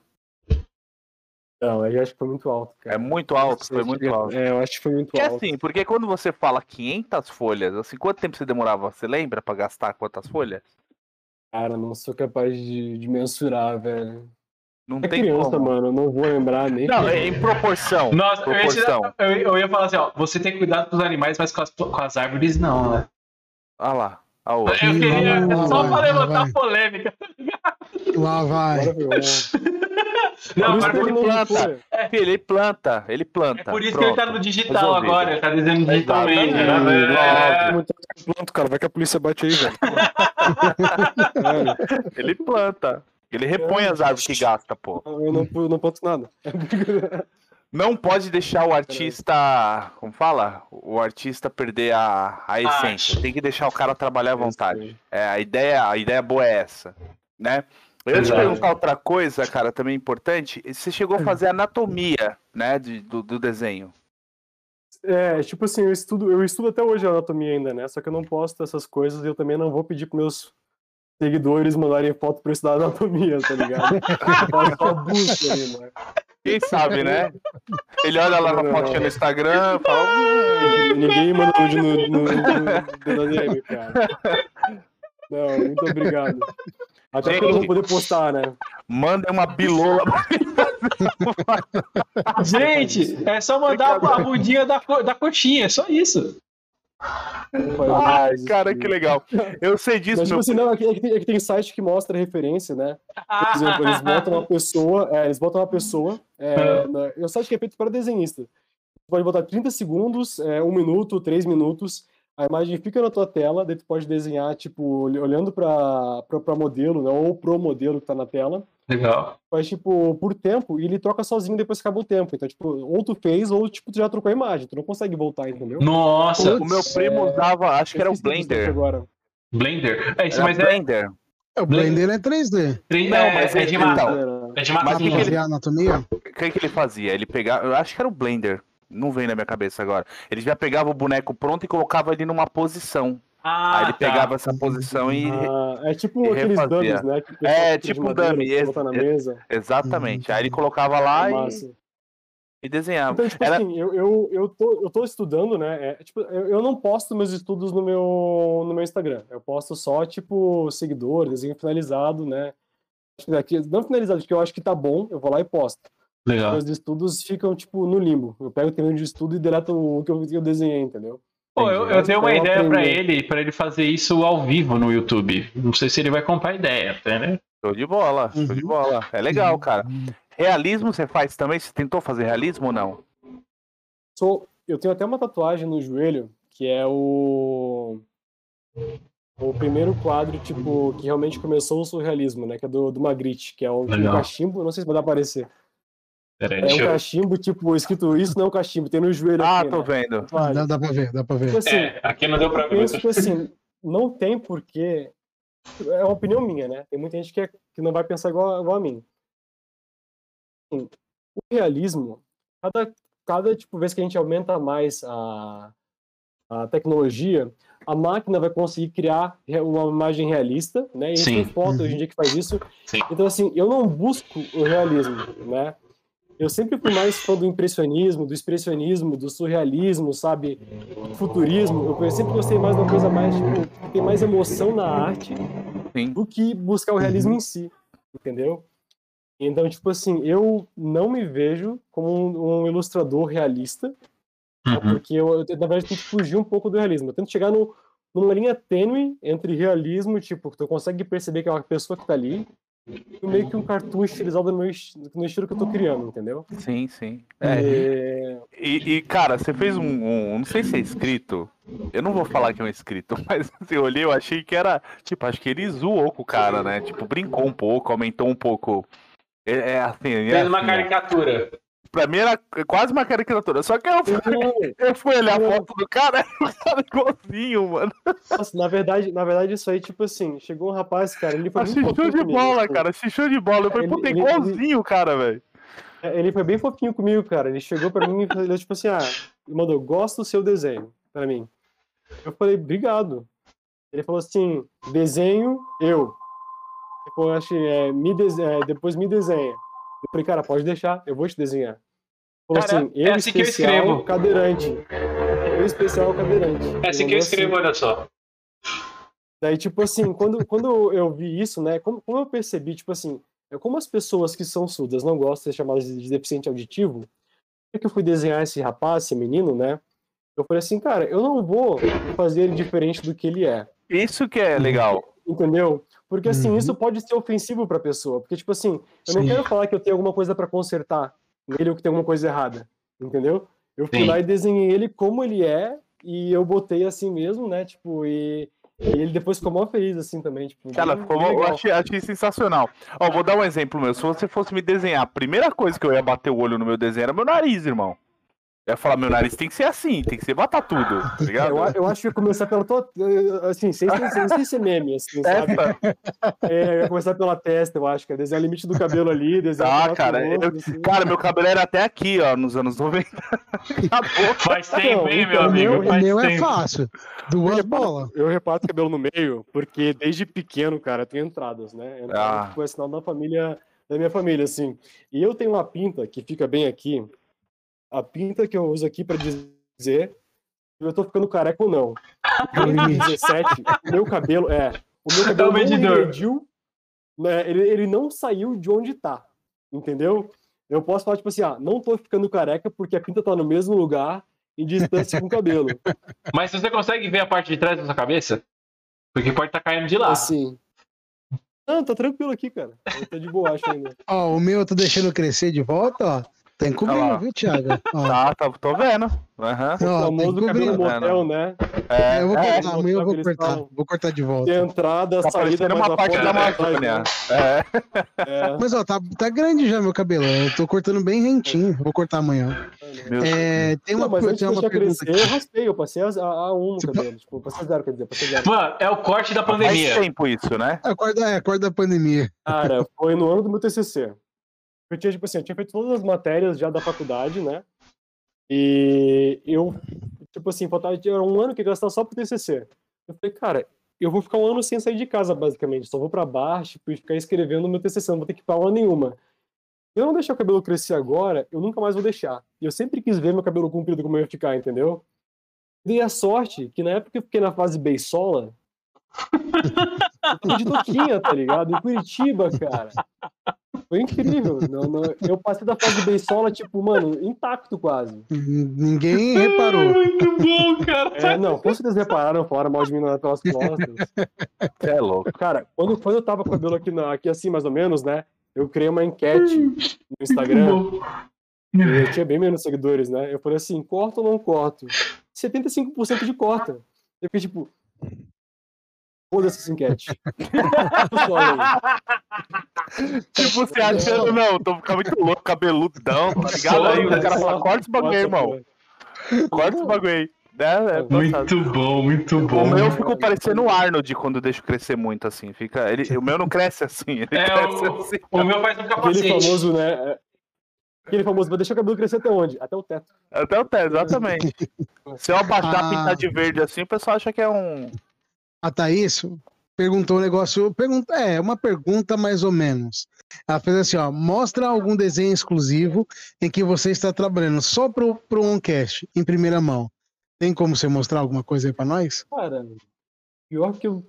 Não, eu acho que foi muito alto, cara. É muito alto, foi muito alto. É, eu acho que foi muito Porque alto. assim, porque quando você fala 500 folhas, assim, quanto tempo você demorava? Você lembra pra gastar quantas folhas? Cara, não sou capaz de, de mensurar, velho. Não É tem criança, como. mano, eu não vou lembrar nem. Não, é em proporção. Nossa, eu ia, proporção. eu, eu ia falar assim, ó, você tem cuidado com os animais, mas com as, com as árvores não, né? Olha lá. A Eu queria Lá vai, só lá pra levantar polêmica. Lá vai. Agora. Não, que ele planta. foi. Filho, ele planta, ele planta. é por isso que ele tá Pronto. no digital Resolvido. agora, ele tá desenhando digitalmente. Exatamente. né? É. Muito pronto, cara. Vai que a polícia bate aí, velho. Ele planta. Ele repõe as árvores que gasta, pô. eu não, eu não posso nada. Não pode deixar o artista. Como fala? O artista perder a, a essência. Tem que deixar o cara trabalhar à vontade. É, a ideia, a ideia boa é essa, né? Eu ia te Exato. perguntar outra coisa, cara, também importante. Você chegou a fazer anatomia, né, de- do, do desenho. É, tipo assim, eu estudo, eu estudo até hoje a anatomia ainda, né? Só que eu não posto essas coisas e eu também não vou pedir pros meus seguidores mandarem foto pra eu estudar anatomia, tá ligado? Faz só busca ali, mano. Quem sabe, né? Ele olha lá na fotinha no Instagram e fala. "Hum, Ninguém manda nude no, no, no, no DM, cara. Não, muito obrigado. Até porque eu não vou poder postar, né? Manda uma bilola. Gente, é só mandar a bundinha da, co- da coxinha, é só isso. Ai, mais cara, que legal. Eu sei disso, Mas, tipo meu. assim, não, é que, é que tem, é que tem site que mostra referência, né? Por exemplo, eles botam uma pessoa, é, eles botam uma pessoa, é, na, é um site que é feito para desenhista. Você pode botar 30 segundos, é, 1 minuto, 3 minutos, a imagem fica na tua tela, daí tu pode desenhar, tipo, ol- olhando para para modelo, né, ou pro modelo que tá na tela, Legal. faz, tipo, por tempo, e ele troca sozinho depois que acaba o tempo. Então, tipo, ou tu fez, ou, tipo, tu já trocou a imagem, tu não consegue voltar, entendeu? Nossa, O meu primo usava, acho que era o Blender. Agora. Blender. É isso, Era mas é, Blender. É, o Blender é 3D. é, Não, mas é de ele- massa. então, É de Mas que que anatomia? O que, que ele fazia? Ele pegava. Eu acho que era o Blender. Não vem na minha cabeça agora. Ele já pegava o boneco pronto e colocava ele numa posição. Ah, Aí ele tá. pegava essa posição e. Ah, é tipo e aqueles refazia. dummies, né? que É, de tipo um madeira, dummy, que esse- Botar na mesa. Exatamente. Uhum. Aí ele colocava lá e, Massa. e desenhava. Então, tipo Era- assim, eu, eu, eu, tô, eu tô estudando, né? é, tipo, eu, eu não posto meus estudos no meu, no meu Instagram. Eu posto só, tipo, seguidor, desenho finalizado, né? Acho que daqui- Não finalizado, porque eu acho que tá bom, eu vou lá e posto. Legal. Meus estudos ficam, tipo, no limbo. Eu pego o terreno de estudo e deleto o que eu, que eu desenhei, entendeu? Pô, eu, eu tenho uma Eu ideia pra aprendi. ele, pra ele fazer isso ao vivo no YouTube. Não sei se ele vai comprar a ideia, né? Show de bola, show de Uhum. bola. É legal, cara. Realismo você faz também? Você tentou fazer realismo ou não? Sou, eu tenho até uma tatuagem no joelho, que é o o primeiro quadro, tipo, que realmente começou o surrealismo, né? Que é do, do Magritte, que é o, um cachimbo, não sei se vai dar pra aparecer. Pera aí, É um eu... cachimbo, tipo, escrito isso não é um cachimbo, tem no joelho Ah, aqui, tô né? vendo. Tatuagem. Dá, dá pra ver, dá pra ver. Tipo assim, É, aqui não deu pra eu ver. penso que assim, não tem porquê. É uma opinião minha, né? Tem muita gente que, é- que não vai pensar igual, igual a mim. Assim, o realismo, cada, cada tipo, vez que a gente aumenta mais a, a tecnologia, a máquina vai conseguir criar uma imagem realista, né? E Sim. tem foto hoje em dia que faz isso. Sim. Então, assim, eu não busco o realismo, né? Eu sempre fui mais fã do impressionismo, do expressionismo, do surrealismo, sabe? Futurismo. Eu sempre gostei mais de uma coisa mais, tipo, que tem mais emoção na arte Sim. do que buscar o realismo em si, entendeu? Então, tipo assim, eu não me vejo como um, ilustrador realista, tá? Uhum. porque eu, eu, na verdade, tento fugir um pouco do realismo. Eu tento chegar no, numa linha tênue entre realismo, tipo, tu consegue perceber que é uma pessoa que tá ali, meio que um cartoon estilizado no, meu, esti- no estilo que eu tô criando, entendeu? Sim, sim. É. É, E, e, cara, você fez um, um- Não sei se é escrito. Eu não vou falar que é um escrito, mas assim, eu olhei, eu achei que era. Tipo, acho que ele zoou com o cara, né? Tipo, brincou um pouco, aumentou um pouco. É, é assim, é Fez uma assim, caricatura. Pra mim era quase uma caricatura. Só que eu, eu fui olhar a foto do cara, o cara igualzinho, mano. Nossa, na verdade, na verdade, isso aí, tipo assim, chegou um rapaz, cara, ele foi fofinho de comigo, bola, tipo, cara. Show de bola. Eu falei, Ele- puta, ele- igualzinho o cara, velho. É, Ele foi bem fofinho comigo, cara. Ele chegou pra mim e falou, tipo assim, ah, ele mandou, gosto do seu desenho, pra mim. Eu falei, obrigado. Ele falou assim, desenho eu. Depois, acho, que, é, me dese- é, depois me desenha. Eu falei, cara, pode deixar, eu vou te desenhar. Falou Cara, assim, é eu assim que eu especial, escrevo. cadeirante. Eu especial, cadeirante. É assim que eu mandou escrevo, olha só. Daí, tipo assim, quando, quando eu vi isso, né, como, como eu percebi, tipo assim, é como as pessoas que são surdas não gostam de ser chamadas de deficiente auditivo, é que eu fui desenhar esse rapaz, esse menino, né, eu falei assim, cara, eu não vou fazer ele diferente do que ele é, Isso que é legal. entendeu? Porque, assim, Uhum. isso pode ser ofensivo pra pessoa, porque, tipo assim, eu não Sim. quero falar que eu tenho alguma coisa pra consertar nele ou que tem alguma coisa errada, entendeu? Eu fui Sim. lá e desenhei ele como ele é, e eu botei assim mesmo, né, tipo, e... E ele depois ficou mó feliz, assim, também, tipo... Cara, ficou, eu achei, achei sensacional. Ó, vou dar um exemplo meu. Se você fosse me desenhar, a primeira coisa que eu ia bater o olho no meu desenho era meu nariz, irmão. Eu ia falar, meu nariz tem que ser assim, tem que ser botar tudo, tá ligado? Eu, eu acho que ia começar pela tua. Assim, sem, sem, sem, sem ser meme, assim, sabe? É, eu ia começar pela testa, eu acho, que é desenhar o limite do cabelo ali, desenhar Ah, o cara, rosto, eu- assim. cara, meu cabelo era até aqui, ó, nos anos 90. Acabou. Faz tempo, hein, meu então, O meu, amigo? o meu é fácil. Duas bolas. Eu reparto cabelo no meio, porque desde pequeno, cara, eu tenho entradas, né? Entrada, Ah. tipo, é sinal da família, da minha família, assim. E eu tenho uma pinta que fica bem aqui. A pinta que eu uso aqui pra dizer se eu tô ficando careca ou não. Em 2017, o meu cabelo, é, o meu cabelo É o não regrediu, né? Ele, ele não saiu de onde tá, entendeu? Eu posso falar, tipo assim, ah, não tô ficando careca porque a pinta tá no mesmo lugar, em distância com o cabelo. Mas você consegue ver a parte de trás da sua cabeça? Porque pode estar caindo de lá. Assim. Não, tá tranquilo aqui, cara. Tô de boa, acho ainda. Ó, o meu eu tô deixando crescer de volta, ó. Tá Olha encobrindo, lá. viu, Thiago? Ó, Tá, tá, tô vendo. Aham. ó, O tá famoso cabelo encobrindo. motel, né? É, É, eu vou é, cortar, amanhã eu vou cortar. falam. Vou cortar de volta. Tem entrada, tá saída, mas uma parte da é Amazônia. né? É. É. Mas ó, tá, tá grande já meu cabelo. Eu tô cortando bem rentinho. Vou cortar amanhã. Meu É, tem uma, Não, mas tem de uma pergunta crescer, eu raspei, eu passei a, a um no cabelo. Tipo, passei a zero, quer dizer, passei a zero. Mano, é o corte da Faz pandemia. tempo isso, né? É, acorda, é, acorda da pandemia. Cara, foi no ano do meu TCC. Eu tinha, tipo assim, eu tinha feito todas as matérias já da faculdade, né? E eu, tipo assim, faltava era um ano que eu ia gastar só pro TCC. Eu falei, cara, eu vou ficar um ano sem sair de casa, basicamente. Só vou pra baixo tipo, e ficar escrevendo meu TCC, não vou ter que ir pra aula nenhuma. Se eu não deixar o cabelo crescer agora, eu nunca mais vou deixar. E eu sempre quis ver meu cabelo comprido como ia ficar, entendeu? Dei a sorte que na época que eu fiquei na fase beisola, eu fiquei de toquinha, tá ligado? Em Curitiba, cara. Foi incrível. Não, não- eu passei da fase beisola, tipo, mano, intacto quase. Ninguém reparou. Muito bom, cara. É, não, com certeza repararam, falaram mal de mim na- pelas costas. É louco. Cara, quando, quando eu tava com o cabelo aqui, na- aqui assim, mais ou menos, né? Eu criei uma enquete no Instagram. E eu tinha bem menos seguidores, né? Eu falei assim, corta ou não corto? 75% de corta. Eu fiquei tipo. Foda-se essa enquete. Tipo, você achando, não, tô ficando muito louco, cabeludão, tá ligado? Aí o cara fala, corta esse bagulho aí, irmão. Corta esse bagulho aí. É, é, passado. Muito bom, muito O bom. meu ficou parecendo o Arnold quando eu deixo crescer muito, assim. Fica, ele, o meu não cresce assim, ele É, cresce o- assim. O meu faz um Aquele capacete. famoso, né? é, Aquele famoso, vai deixar o cabelo crescer até onde? Até o teto. Até o teto, exatamente. Se eu abaixar Ah. pintar de verde assim, o pessoal acha que é um. A Thaís perguntou um negócio. Pergunta, é, uma pergunta mais ou menos. Ela fez assim: ó, mostra algum desenho exclusivo em que você está trabalhando só pro, pro OnCast, em primeira mão. Tem como você mostrar alguma coisa aí pra nós? Cara, pior que eu.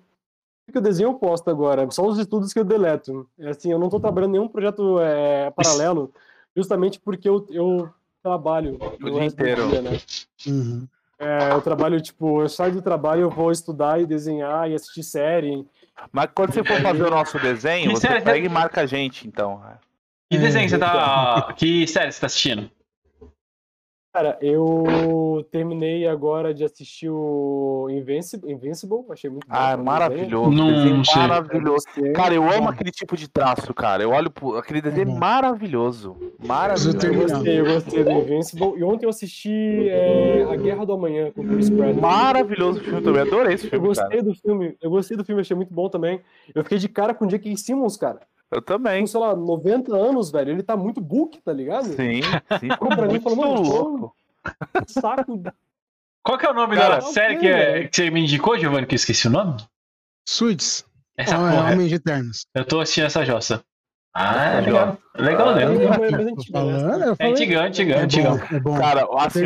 que eu desenho eu posto agora, só os estudos que eu deleto. É assim, eu não tô trabalhando em nenhum projeto é, paralelo, justamente porque eu, eu trabalho O dia inteiro. dia, né? Uhum. É, eu trabalho, tipo, eu saio do trabalho, eu vou estudar e desenhar e assistir série. Mas quando você for fazer o nosso desenho, Que você série- pega e marca a gente, então. Que desenho você tá. Que série você tá assistindo? Cara, eu terminei agora de assistir o Invincible, Invincible achei muito bom. Ah, é também. maravilhoso. Não desenho sei. maravilhoso. Cara, eu amo Bom. aquele tipo de traço, cara. Eu olho pro. Aquele desenho bom. maravilhoso. Maravilhoso. Eu gostei, eu gostei do Invincible. E ontem eu assisti é, A Guerra do Amanhã com o Chris Pratt. Maravilhoso o filme também. Adorei esse Eu filme, cara. gostei do filme, eu gostei do filme, achei muito bom também. Eu fiquei de cara com o J.K. Simmons, cara. Eu também. Com, sei lá, 90 anos, velho. Ele tá muito book, tá ligado? Sim, sim. Ficou pra mim, falou, mano, louco. saco. Qual que é o nome Cara, da série que, é- que você me indicou, Giovanni, que eu esqueci o nome? Suits, Essa ah, é, porra. Homens de Eternos. Eu tô assistindo essa jossa. Ah, é Legal. legal. Legal É, mesmo. né? falando, É falei. antigão, antigão, É antigão. bom, é bom. Cara, assim,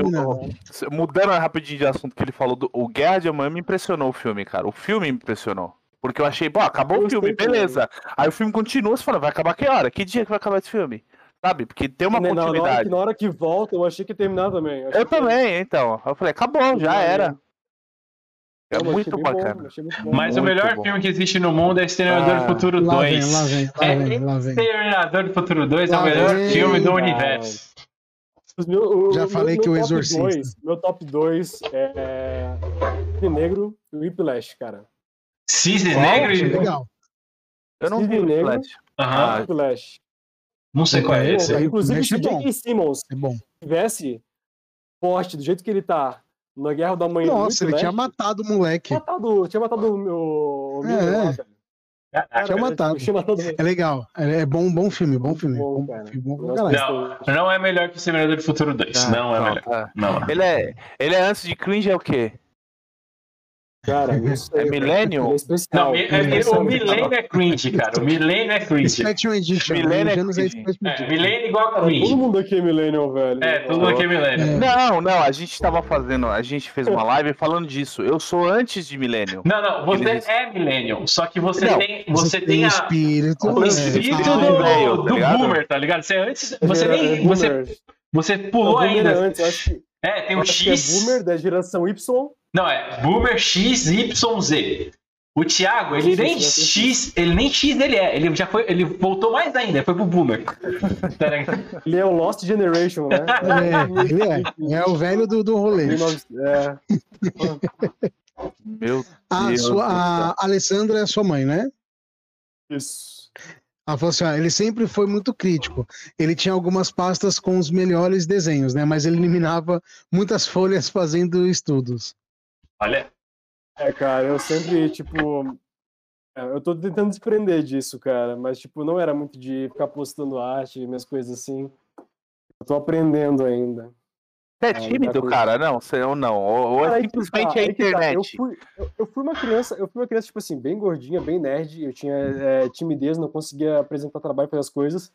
mudando rapidinho de assunto que ele falou, do, o Guerra de Amanhã me impressionou o filme, cara. O filme me impressionou. Porque eu achei, pô, acabou o filme, beleza. Aí o filme continua, você fala, vai acabar que hora? Que dia que vai acabar esse filme? Sabe? Porque tem uma Na- na, hora continuidade. que, na hora que volta, eu achei que ia terminar também. Eu que- também, então. Eu falei, acabou, já era. É mas muito bom, bacana. muito bom. Mas o Muito melhor bom. filme que existe no mundo é Exterminador Ah, do Futuro Lá 2. vem, lá vem, lá É vem, lá vem. Exterminador do Futuro 2 é Lá o melhor vem, filme do universo. Meu- o- Já o falei meu- que o meu top Exorcista. dois- meu top 2 é, é Negro e Whiplash, cara. Cisne Qual? Negro e... legal. Eu não Cisne vi o Negro. Flash. Aham. Não sei qual é esse. Inclusive, se é. J.K. Simmons É bom. tivesse poste do jeito que ele tá na Guerra da Manhã. Nossa, ele tinha matado o moleque. matado, tinha matado o meu. É, é. Tinha matado. Tinha matado É legal. É é bom, bom filme, bom filme. Bom, Nossa, caralho. Não, não é melhor que o Semeador do Futuro 2. Ah, não é não, melhor. Não. Ele é, ele é antes de cringe, é o quê? Cara, sei, É é especial. Não, é- Ele é- o Milênio é cringe, cara. O Milênio é cringe. Special Edition. Millennium é Anos é cringe. É. Milênio igual a cringe. todo mundo aqui é Millennial, velho. É, tudo aqui é Milênio. É. Não, não, a gente tava fazendo, a gente fez uma live falando disso. Eu sou antes de Millennium. Não, não, você Eles- é Millennium, só que você Não, tem, você tem o a, espírito. o né? espírito do, tá do ligado? boomer, tá ligado? Você antes, É, você é nem, você, você pulou é ainda. antes, eu acho que, É, tem acho que é X. boomer da geração Y. Não, é Boomer X, Y, Z. O Thiago, ele nem. X, ele nem X ele é, ele já foi, ele voltou mais ainda, foi pro Boomer. Tá? Ele é o Lost Generation, né? É, ele é. É o velho do, do rolê. 19 É, Meu A, Deus sua, a Alessandra é sua mãe, né? isso. Ela falou assim: ó, ele sempre foi muito crítico. Ele tinha algumas pastas com os melhores desenhos, né? Mas ele eliminava muitas folhas fazendo estudos. Olha, É, cara, eu sempre, tipo. é, Eu tô tentando desprender disso, cara, mas, tipo, não era muito de ficar postando arte, minhas coisas assim. Eu tô aprendendo ainda. Você é Ah, tímido, coisa. cara? Não, você ou não. Ou, ou Cara, é simplesmente tá, a que tá. Eu internet. fui, eu, eu fui uma criança, eu fui uma criança, tipo assim, bem gordinha, bem nerd, eu tinha é, timidez, não conseguia apresentar trabalho, fazer as coisas,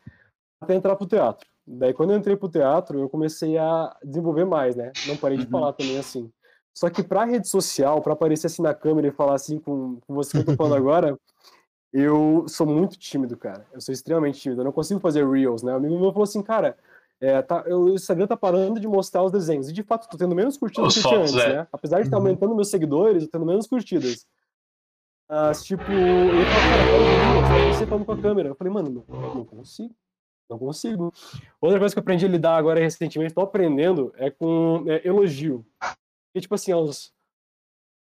até entrar pro teatro. Daí, quando eu entrei pro teatro, eu comecei a desenvolver mais, né? Não parei de Uhum. falar também assim. Só que pra rede social, pra aparecer assim na câmera e falar assim com, com você que eu tô falando agora, eu sou muito tímido, cara. Eu sou extremamente tímido. Eu não consigo fazer reels, né? Um amigo meu falou assim, cara, é, tá, eu- o Instagram tá parando de mostrar os desenhos. E de fato, tô tendo menos curtidas Os do que eu tinha antes, é. né? Apesar de estar Uhum. aumentando meus seguidores, eu tô tendo menos curtidas. Mas, tipo, ele falou, cara, falando com a câmera. Eu falei, mano, não, não consigo. Não consigo. Outra coisa que eu aprendi a lidar agora recentemente, tô aprendendo, é com é, elogio. Porque, tipo assim, há uns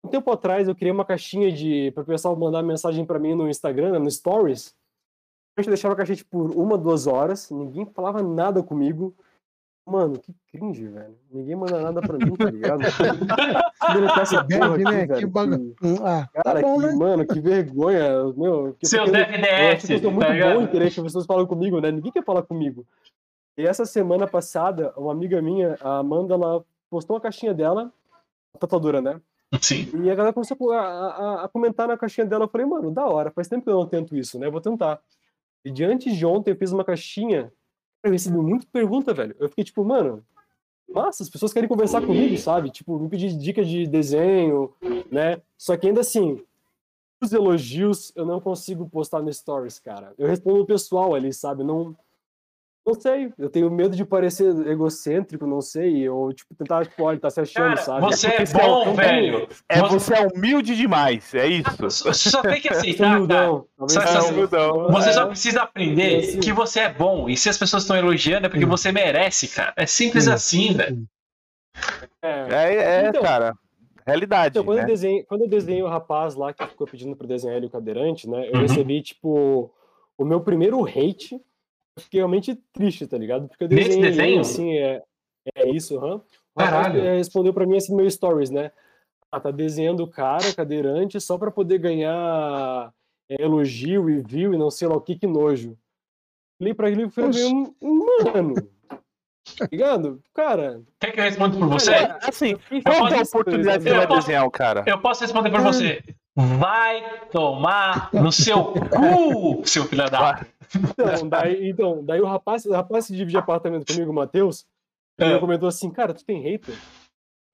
um tempo atrás eu criei uma caixinha de para o pessoal mandar mensagem para mim no Instagram, né, no Stories. A gente deixava a caixinha tipo, por uma, duas horas, ninguém falava nada comigo. Mano, que cringe, velho. Ninguém manda nada pra mim, tá ligado? Essa Que porra deve, aqui, né? velho, Que bagulho. Ah, tá Cara, bom, que, né? mano, que vergonha. Meu, que eu seu eu DFDS, que eu sou tá muito bom em ligado? querer que as pessoas falem comigo, né? Ninguém quer falar comigo. E essa semana passada, uma amiga minha, a Amanda, ela postou uma caixinha dela, a tatuadora, né? Sim. E a galera começou a, a- a comentar na caixinha dela. Eu falei, mano, da hora, faz tempo que eu não tento isso, né? Vou tentar. E de antes de ontem eu fiz uma caixinha. Eu recebi muita pergunta, velho. Eu fiquei tipo, mano, massa, as pessoas querem conversar comigo, sabe? Tipo, me pedir dica de desenho, né? Só que ainda assim, os elogios eu não consigo postar no Stories, cara. Eu respondo o pessoal ali, sabe? Não. Não sei, eu tenho medo de parecer egocêntrico, não sei, ou tipo, tentar, tipo, olha, tá se achando, Cara, sabe? você é é bom, um- velho. É, Você- você é humilde demais, é isso. Você só tem que aceitar, cara. humildão, talvez Só- seja só- isso. humildão. Você É. só precisa aprender Assim. que você é bom. E se as pessoas estão elogiando é porque Sim. você merece, cara. É simples Sim. assim, velho. É. É, é Então- cara. Realidade. Então, quando, eu né? desenhei, quando eu desenhei o rapaz lá que ficou pedindo pra desenhar ele o cadeirante, né? Eu Uhum. recebi, tipo, o meu primeiro hate. Eu fiquei realmente triste, tá ligado? Porque eu Nesse desenhei ele, desenho? assim, é, é isso, rapaz, Caralho. é, respondeu pra mim assim no meu stories, né? Ah, tá desenhando o cara, cadeirante, só pra poder ganhar é, elogio e view e não sei lá o que, que nojo. Li pra ele e falei, Oxe. um, um mano. Tá ligado? Cara. Quer que eu responda por você? Cara, Assim, fiquei qual é a oportunidade que vai posso- desenhar o cara? Eu posso responder por você. Vai tomar no seu cu, seu filho da. Então, daí, então, daí o rapaz, o rapaz que divide apartamento comigo, o Matheus, É. ele comentou assim, cara, tu tem hater?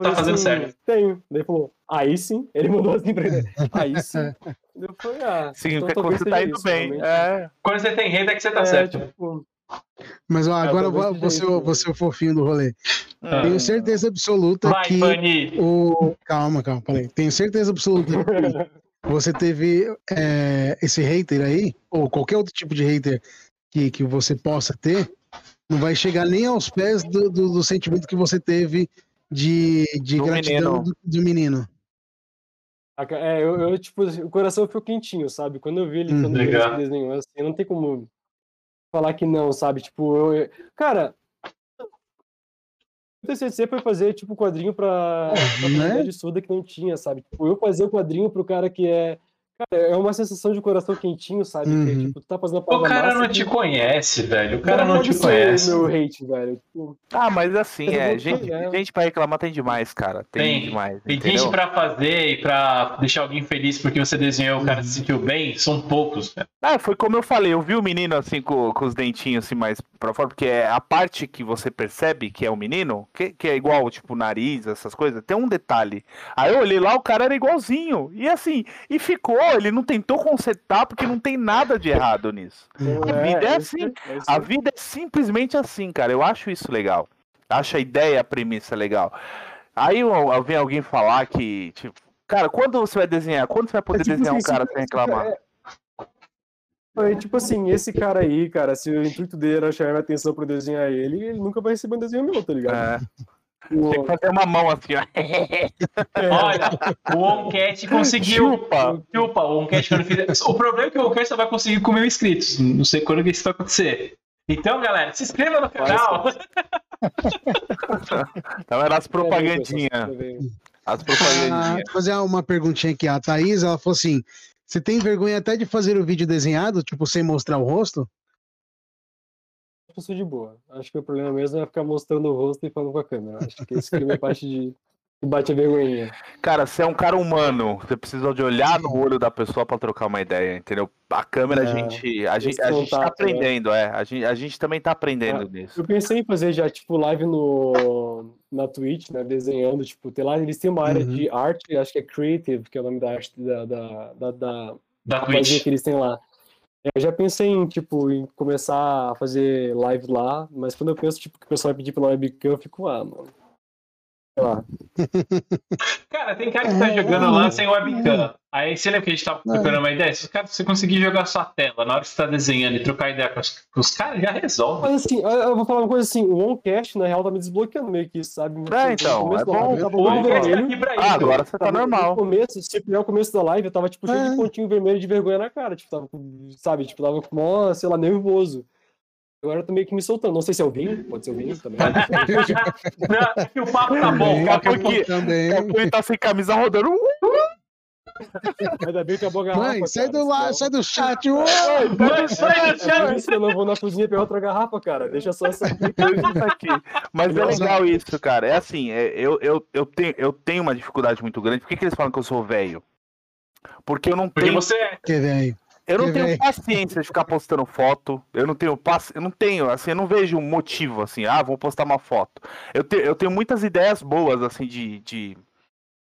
Tá fazendo assim, certo. Tenho. Daí ele falou, aí sim. Ele mandou assim pra ele, aí sim. Eu falei, ah, Sim, então porque talvez você tá indo isso, bem. É. Quando você tem rei, é que você tá É, certo. tipo, Mas ó, agora vou- seja você, você é o fofinho do rolê. Ah. Tenho certeza absoluta Vai, que o. Calma, calma, peraí. Tenho certeza absoluta que você teve é, esse hater aí, ou qualquer outro tipo de hater que, que você possa ter, não vai chegar nem aos pés do, do, do sentimento que você teve de, de Do gratidão menino. do, do menino. é, eu, eu, tipo, o coração ficou quentinho, sabe? Quando eu vi ele, Hum, quando eu vi legal. esse desenho, assim, não tem como falar que não, sabe? Tipo, eu, cara, O TCC foi fazer, tipo, quadrinho pra, pra Né? comunidade surda que não tinha, sabe? Tipo, eu fazer o quadrinho pro cara que é... Cara, é uma sensação de coração quentinho, sabe? Que, Uhum. tipo, tu tá fazendo a O cara massa não que- te conhece, velho. O cara não pode te conhece. o meu hate, velho. Tipo, Ah, mas assim, é, gente, fazer. gente pra reclamar tem demais, cara. Tem, Tem. demais. Tem entendeu? gente pra fazer e pra deixar alguém feliz porque você desenhou e o cara se sentiu bem, são poucos, velho. Ah, foi como eu falei, eu vi o menino assim com, com os dentinhos assim mais pra fora, porque é a parte que você percebe que é o menino, que, que é igual, tipo, nariz, essas coisas, tem um detalhe. Aí eu olhei lá, o cara era igualzinho. E assim, e ficou, ele não tentou consertar porque não tem nada de errado nisso. A vida é assim. é A vida é simplesmente assim, cara. Eu acho isso legal. Acho a ideia, a premissa legal. Aí vem alguém falar que, tipo, cara, quando você vai desenhar? Quando você vai poder É tipo desenhar um assim, cara se- sem reclamar? é- É, tipo assim, esse cara aí, cara, se o intuito dele era chamar minha atenção pra eu desenhar ele, ele nunca vai receber um desenho meu, tá ligado? É, O- tem que fazer uma mão assim, ó. é, Olha, o Oncat conseguiu. Chupa. Chupa, o Oncat quando fizer. O problema é que o Oncat só vai conseguir com mil inscritos. Não sei quando que isso vai acontecer. Então, galera, se inscreva no canal. Então era as propagandinhas. As Ah, propagandinhas. vou fazer uma perguntinha aqui. A Thaís, ela falou assim: você tem vergonha até de fazer o vídeo desenhado, tipo, sem mostrar o rosto? Eu sou de boa. Acho que o problema mesmo é ficar mostrando o rosto e falando com a câmera. Acho que esse filme é parte de. que bate a vergonhinha. Cara, você é um cara humano. Você precisa de olhar no olho da pessoa pra trocar uma ideia, entendeu? A câmera, a É. gente, a gente, a gente tá né? aprendendo, é. A gente, a gente também tá aprendendo nisso. Eu pensei em fazer já, tipo, live no, na Twitch, né? Desenhando, tipo, tem lá, eles têm uma área Uhum. de arte, acho que é Creative, que é o nome da arte da, da, da, da Da Twitch. que eles têm lá. É, Eu já pensei em, tipo, em começar a fazer live lá, mas quando eu penso, tipo, que o pessoal vai pedir pela webcam, eu fico, ah, mano. Sei lá. Cara, tem cara que tá jogando lá sem webcam. Aí você lembra que a gente tava procurando uma ideia? Se os caras- se você conseguir jogar sua tela na hora que você tá desenhando e trocar ideia com os, com os caras, já resolve. Mas assim, eu- vou falar uma coisa assim, o OnCast, na real, tá me desbloqueando meio que isso, sabe? É, então, No começo é bom. live, O Oncat tá vermelho. aqui pra Ah, agora você tá Tava- normal. No começo, se pegar o começo da live, eu tava, tipo, cheio É. de pontinho vermelho de vergonha na cara. Tipo, tava, com- sabe? Tipo, tava com mó, sei lá, nervoso. Agora eu tô meio que me soltando. Não sei se é o vinho, pode ser o vinho também. Não, é que o papo tá bom. O é porque- também. É porque ele tá sem camisa rodando. Ainda bem que acabou a garrafa. Mãe, sai cara, do lá, sai do chat. Mãe, sai do isso eu não vou na cozinha pegar outra garrafa, cara. Deixa só essa. Aqui. Mas é legal isso, cara. É assim, é, eu, eu, eu, tenho, eu tenho uma dificuldade muito grande. Por que, que eles falam que eu sou velho? Porque eu não Porque tenho, você é. Que velho. eu não que tenho paciência de ficar postando foto. Eu não tenho paci... eu não tenho, assim, eu não vejo um motivo assim, ah, vou postar uma foto. Eu, te, eu tenho muitas ideias boas assim de, de...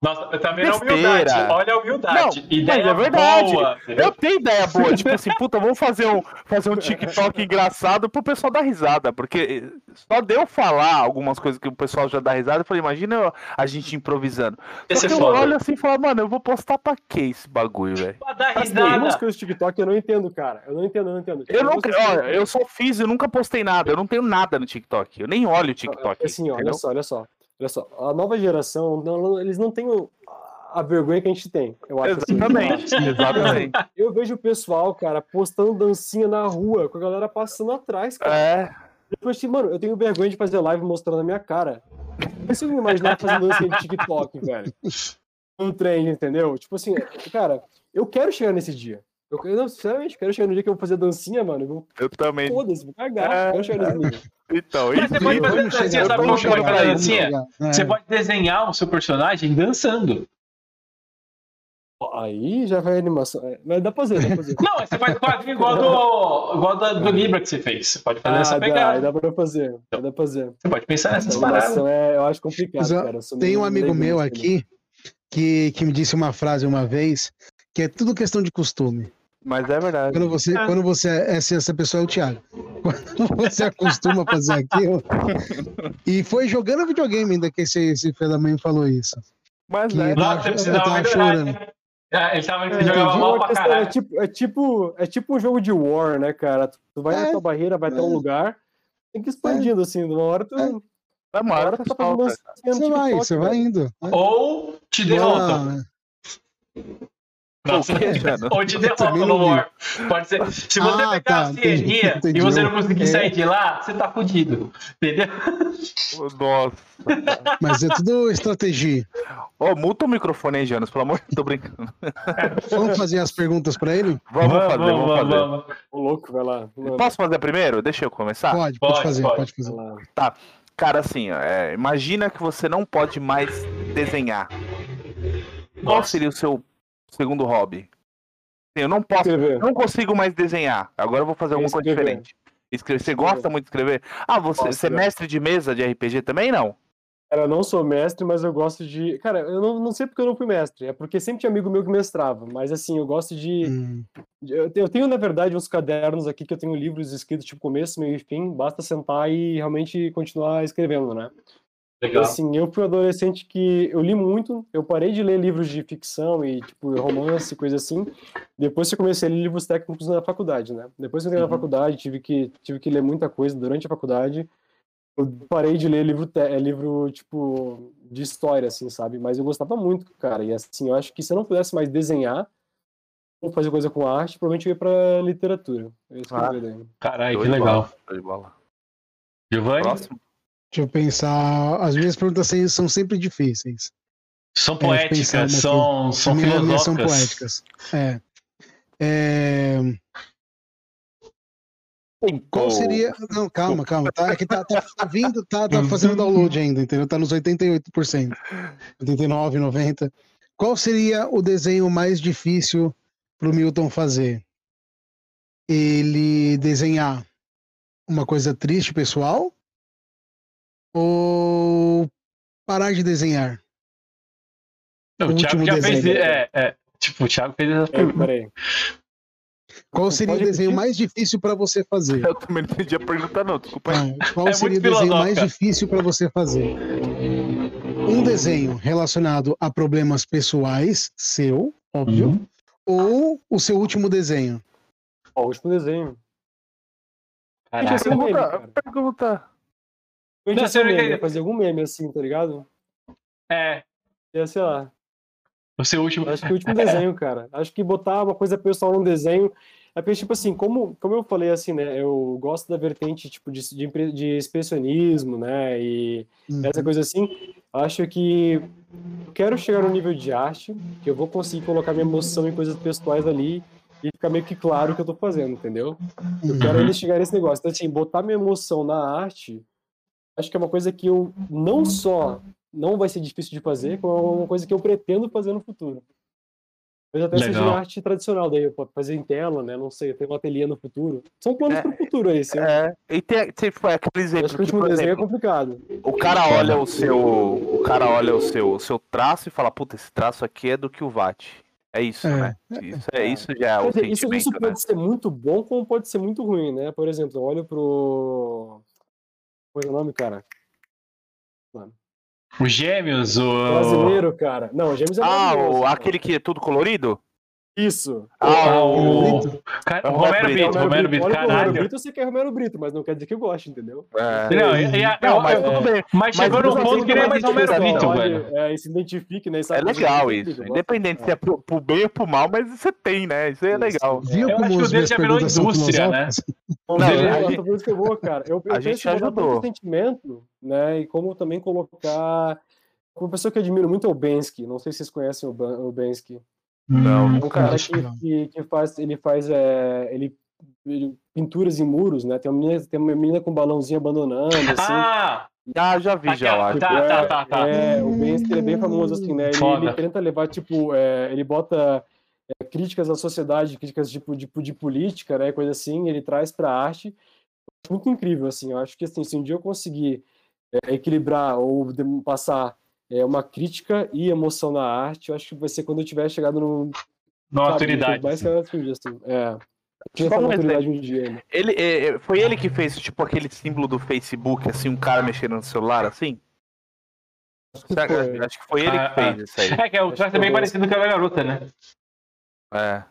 Nossa, vendo a Besteira. humildade? Olha a humildade. Não, Ideia mas é verdade. boa. Eu tenho ideia boa, tipo assim, puta, vamos fazer um, fazer um TikTok engraçado pro pessoal dar risada, porque só de eu falar algumas coisas que o pessoal já dá risada, eu falei, imagina eu- a gente improvisando. Esse Só é eu foda. olho assim e falo, mano, eu vou postar pra que esse bagulho, velho? Pra dar Mas tem algumas risada. coisas do TikTok eu não entendo, cara. Eu não entendo, eu não entendo. Eu nunca, coisas olha, eu só fiz, eu nunca postei nada, eu não tenho nada no TikTok, eu nem olho o TikTok. Assim, ó, olha só, olha só. Olha só. A nova geração, não- eles não têm a vergonha que a gente tem, eu acho. assim. Exatamente, exatamente. Eu vejo o pessoal, cara, postando dancinha na rua, com a galera passando atrás, cara. É, Depois, assim, mano, eu tenho vergonha de fazer live mostrando a minha cara. Não consigo me imaginar fazendo dancinha de TikTok, velho. Um trem, entendeu? Tipo assim, cara, eu quero chegar nesse dia. Eu, eu, não, sinceramente, quero chegar no dia que eu vou fazer dancinha, mano. Eu vou, eu também. foda-se, vou cagar. É, eu quero chegar nesse nível. Então, Mas você pode fazer dancinha, sabe como que pode fazer dancinha? chegar. Você É. pode desenhar o seu personagem dançando. Aí já vai a animação. É, Mas dá pra fazer, dá pra fazer. Não, você faz quadrinho igual do, igual do, do Libra que você fez. Você pode fazer Ah, essa dá, pegada. dá pra fazer. Dá pra fazer. Você pode pensar nessas Essa paradas. animação é, eu acho complicado, Mas, cara. Tem um amigo meu aqui que, que me disse uma frase uma vez que é tudo questão de costume. Mas é verdade. Quando você, Ah. quando você é essa, essa pessoa é o Thiago. Quando você acostuma a fazer aquilo. E foi jogando videogame ainda que esse, esse filho da mãe falou isso. Mas Que é. Nossa, você eu precisava tava melhorar. chorando. né? Ah, Ele tava É, ele jogava entendi. mal pra questão, é, caralho. tipo, é, tipo, é tipo um jogo de war, né, cara? Tu, vai É, na tua barreira, vai até um é. lugar, tem que ir expandindo, assim. Uma hora tu. É. Uma É uma hora tu tá fazendo no Você vai, você vai velho. indo. Ou te derrotam. Não, Nossa, O quê, mano? ou de derrota no. War. Pode ser. Se você Ah, pegar tá, a entendi, sierrinha e você não conseguir É. sair de lá, você tá fudido. Entendeu? Nossa. Mas é tudo estratégia. Ô, multa o microfone aí, Jonas, pelo amor de Deus, tô brincando. Vamos fazer as perguntas pra ele? Vamos, fazer, vamos, fazer. vamos. Ô, louco, vai lá. Mano, Posso fazer primeiro? Deixa eu começar. Pode, pode, Pode, fazer, pode. pode, fazer. lá. Cara, assim, ó, é, imagina que você não pode mais desenhar. Qual Nossa. seria o seu segundo hobby? Eu não posso, Escrever. não consigo mais desenhar. Agora eu vou fazer alguma coisa Escrever. diferente. Escrever. Você gosta muito de escrever? Ah, você, você é né? mestre de mesa de RPG também? Não. Cara, eu não sou mestre, mas eu gosto de. Cara, eu não, não sei porque eu não fui mestre. É porque sempre tinha amigo meu que mestrava. Mas assim, eu gosto de. Hum, Eu te- eu tenho, na verdade, uns cadernos aqui que eu tenho livros escritos, tipo, começo, meio e fim. Basta sentar e realmente continuar escrevendo, né? Legal. Assim, eu fui um adolescente que eu li muito, eu parei de ler livros de ficção e, tipo, romance, coisa assim, depois que eu comecei a ler livros técnicos na faculdade, né? Depois que eu entrei na Uhum. faculdade, tive que, tive que ler muita coisa durante a faculdade, eu parei de ler livro, te- é, livro, tipo, de história, assim, sabe? Mas eu gostava muito, cara, e assim, eu acho que se eu não pudesse mais desenhar ou fazer coisa com arte, provavelmente eu ia pra literatura. Escrever Ah. Caralho, que legal. bola, bola. Giovanni, Próximo. Deixa eu pensar. As minhas perguntas são sempre difíceis. são pensar poéticas, são, são minhas são filosóficas. poéticas. É. É, Qual seria. Não, calma, calma. Tá, é que tá, tá, tá vindo, tá, tá fazendo download ainda, entendeu? Tá nos 88%. 89, 90. Qual seria o desenho mais difícil pro Milton fazer? Ele desenhar uma coisa triste, pessoal? Ou parar de desenhar? Não, O o Thiago último já fez. desenho. É, é, tipo, o Thiago fez essa É, pergunta. peraí. Qual seria o desenho mais difícil para você fazer? Eu também não entendi a pergunta, não. Desculpa aí. Ah, qual É seria o desenho mais difícil para você fazer? Um desenho relacionado a problemas pessoais, seu, óbvio, Uhum. ou o seu último desenho? Ó, o último desenho. Caraca. Pergunta, pergunta. Eu Não, ia ser um meme, ia fazer algum meme assim, tá ligado? É, Ia, sei lá. o seu último. Acho que o último desenho, cara. Acho que botar uma coisa pessoal num desenho. É porque, tipo assim, como, como eu falei assim, né? Eu gosto da vertente, tipo, de, de, de expressionismo, né? E Uhum. essa coisa assim. Acho que eu quero chegar no nível de arte, que eu vou conseguir colocar minha emoção em coisas pessoais ali e ficar meio que claro o que eu tô fazendo, entendeu? Eu Uhum. quero ainda chegar nesse negócio. Então, assim, botar minha emoção na arte, acho que é uma coisa que eu não só não vai ser difícil de fazer, como é uma coisa que eu pretendo fazer no futuro. Talvez até seja Legal. em arte tradicional, daí fazer em tela, né? Não sei, ter um ateliê no futuro. São planos É, para o futuro aí. Sim. É, e tem, tem foi aquele acho exemplo que o que, último desenho é complicado. o cara olha o seu, o cara olha o seu, o seu traço e fala, puta, esse traço aqui é do que o VAT. É isso, É, né? Isso, é, isso já é o dizer, isso né? pode ser muito bom, como pode ser muito ruim, né? Por exemplo, eu olho pro. Qual é o nome, cara? Os gêmeos, o. Brasileiro, cara. Não, Gêmeos é Ah, maravilhoso, o, cara. aquele que é tudo colorido? Isso. Ah, o. Brito. É Romero Brito, Brito, Romero Brito, Olha pro Romero caralho. Brito, você quer Romero Brito, mas não quer dizer que eu gosto, entendeu? É. Não, e- e a- Não, eu- mas eu- tudo bem. mas chegou Mas num eu ponto sei que ele é que mais Romero Brito, velho. É, se identifique, né? É legal que isso. eu. Independente se é pro, pro bem ou pro mal, mas você tem, né? Isso é Isso. legal. Viu Eu acho como que o dele já virou indústria, né? Não, Não, eu, eu, que eu cara. Eu, eu a gente ajudou. sentimento, né? E como também colocar. Uma pessoa que eu admiro muito é o Bensky. Não sei se vocês conhecem o Bensky. Não, É um cara acho que, que que, faz, ele faz, é, ele, ele- pinturas em muros, né? Tem uma menina, tem uma menina com um balãozinho abandonando, assim. Ah! Ah, já vi, já, eu Aquela- acho. tá, tá, tá, tá. É, o ele é bem famoso assim, né? Ele, ele tenta levar, tipo, é, ele bota é, críticas à sociedade, críticas tipo, de, de política, né? Coisa assim, ele traz pra arte. Muito incrível, assim. Eu acho que assim, se um dia eu conseguir é, equilibrar ou passar é, uma crítica e emoção na arte, eu acho que vai ser quando eu tiver chegado no. Na sabe, autoridade. Mais que atingi, assim. É. Tinha essa um maturidade um dia ainda. Ele, é, é, foi ele que fez, tipo, aquele símbolo do Facebook, assim, um cara mexendo no celular, assim? Será que- foi. Acho que foi ele Ah, que fez isso aí. É que é o traço é bem parecido com a garota, né? É.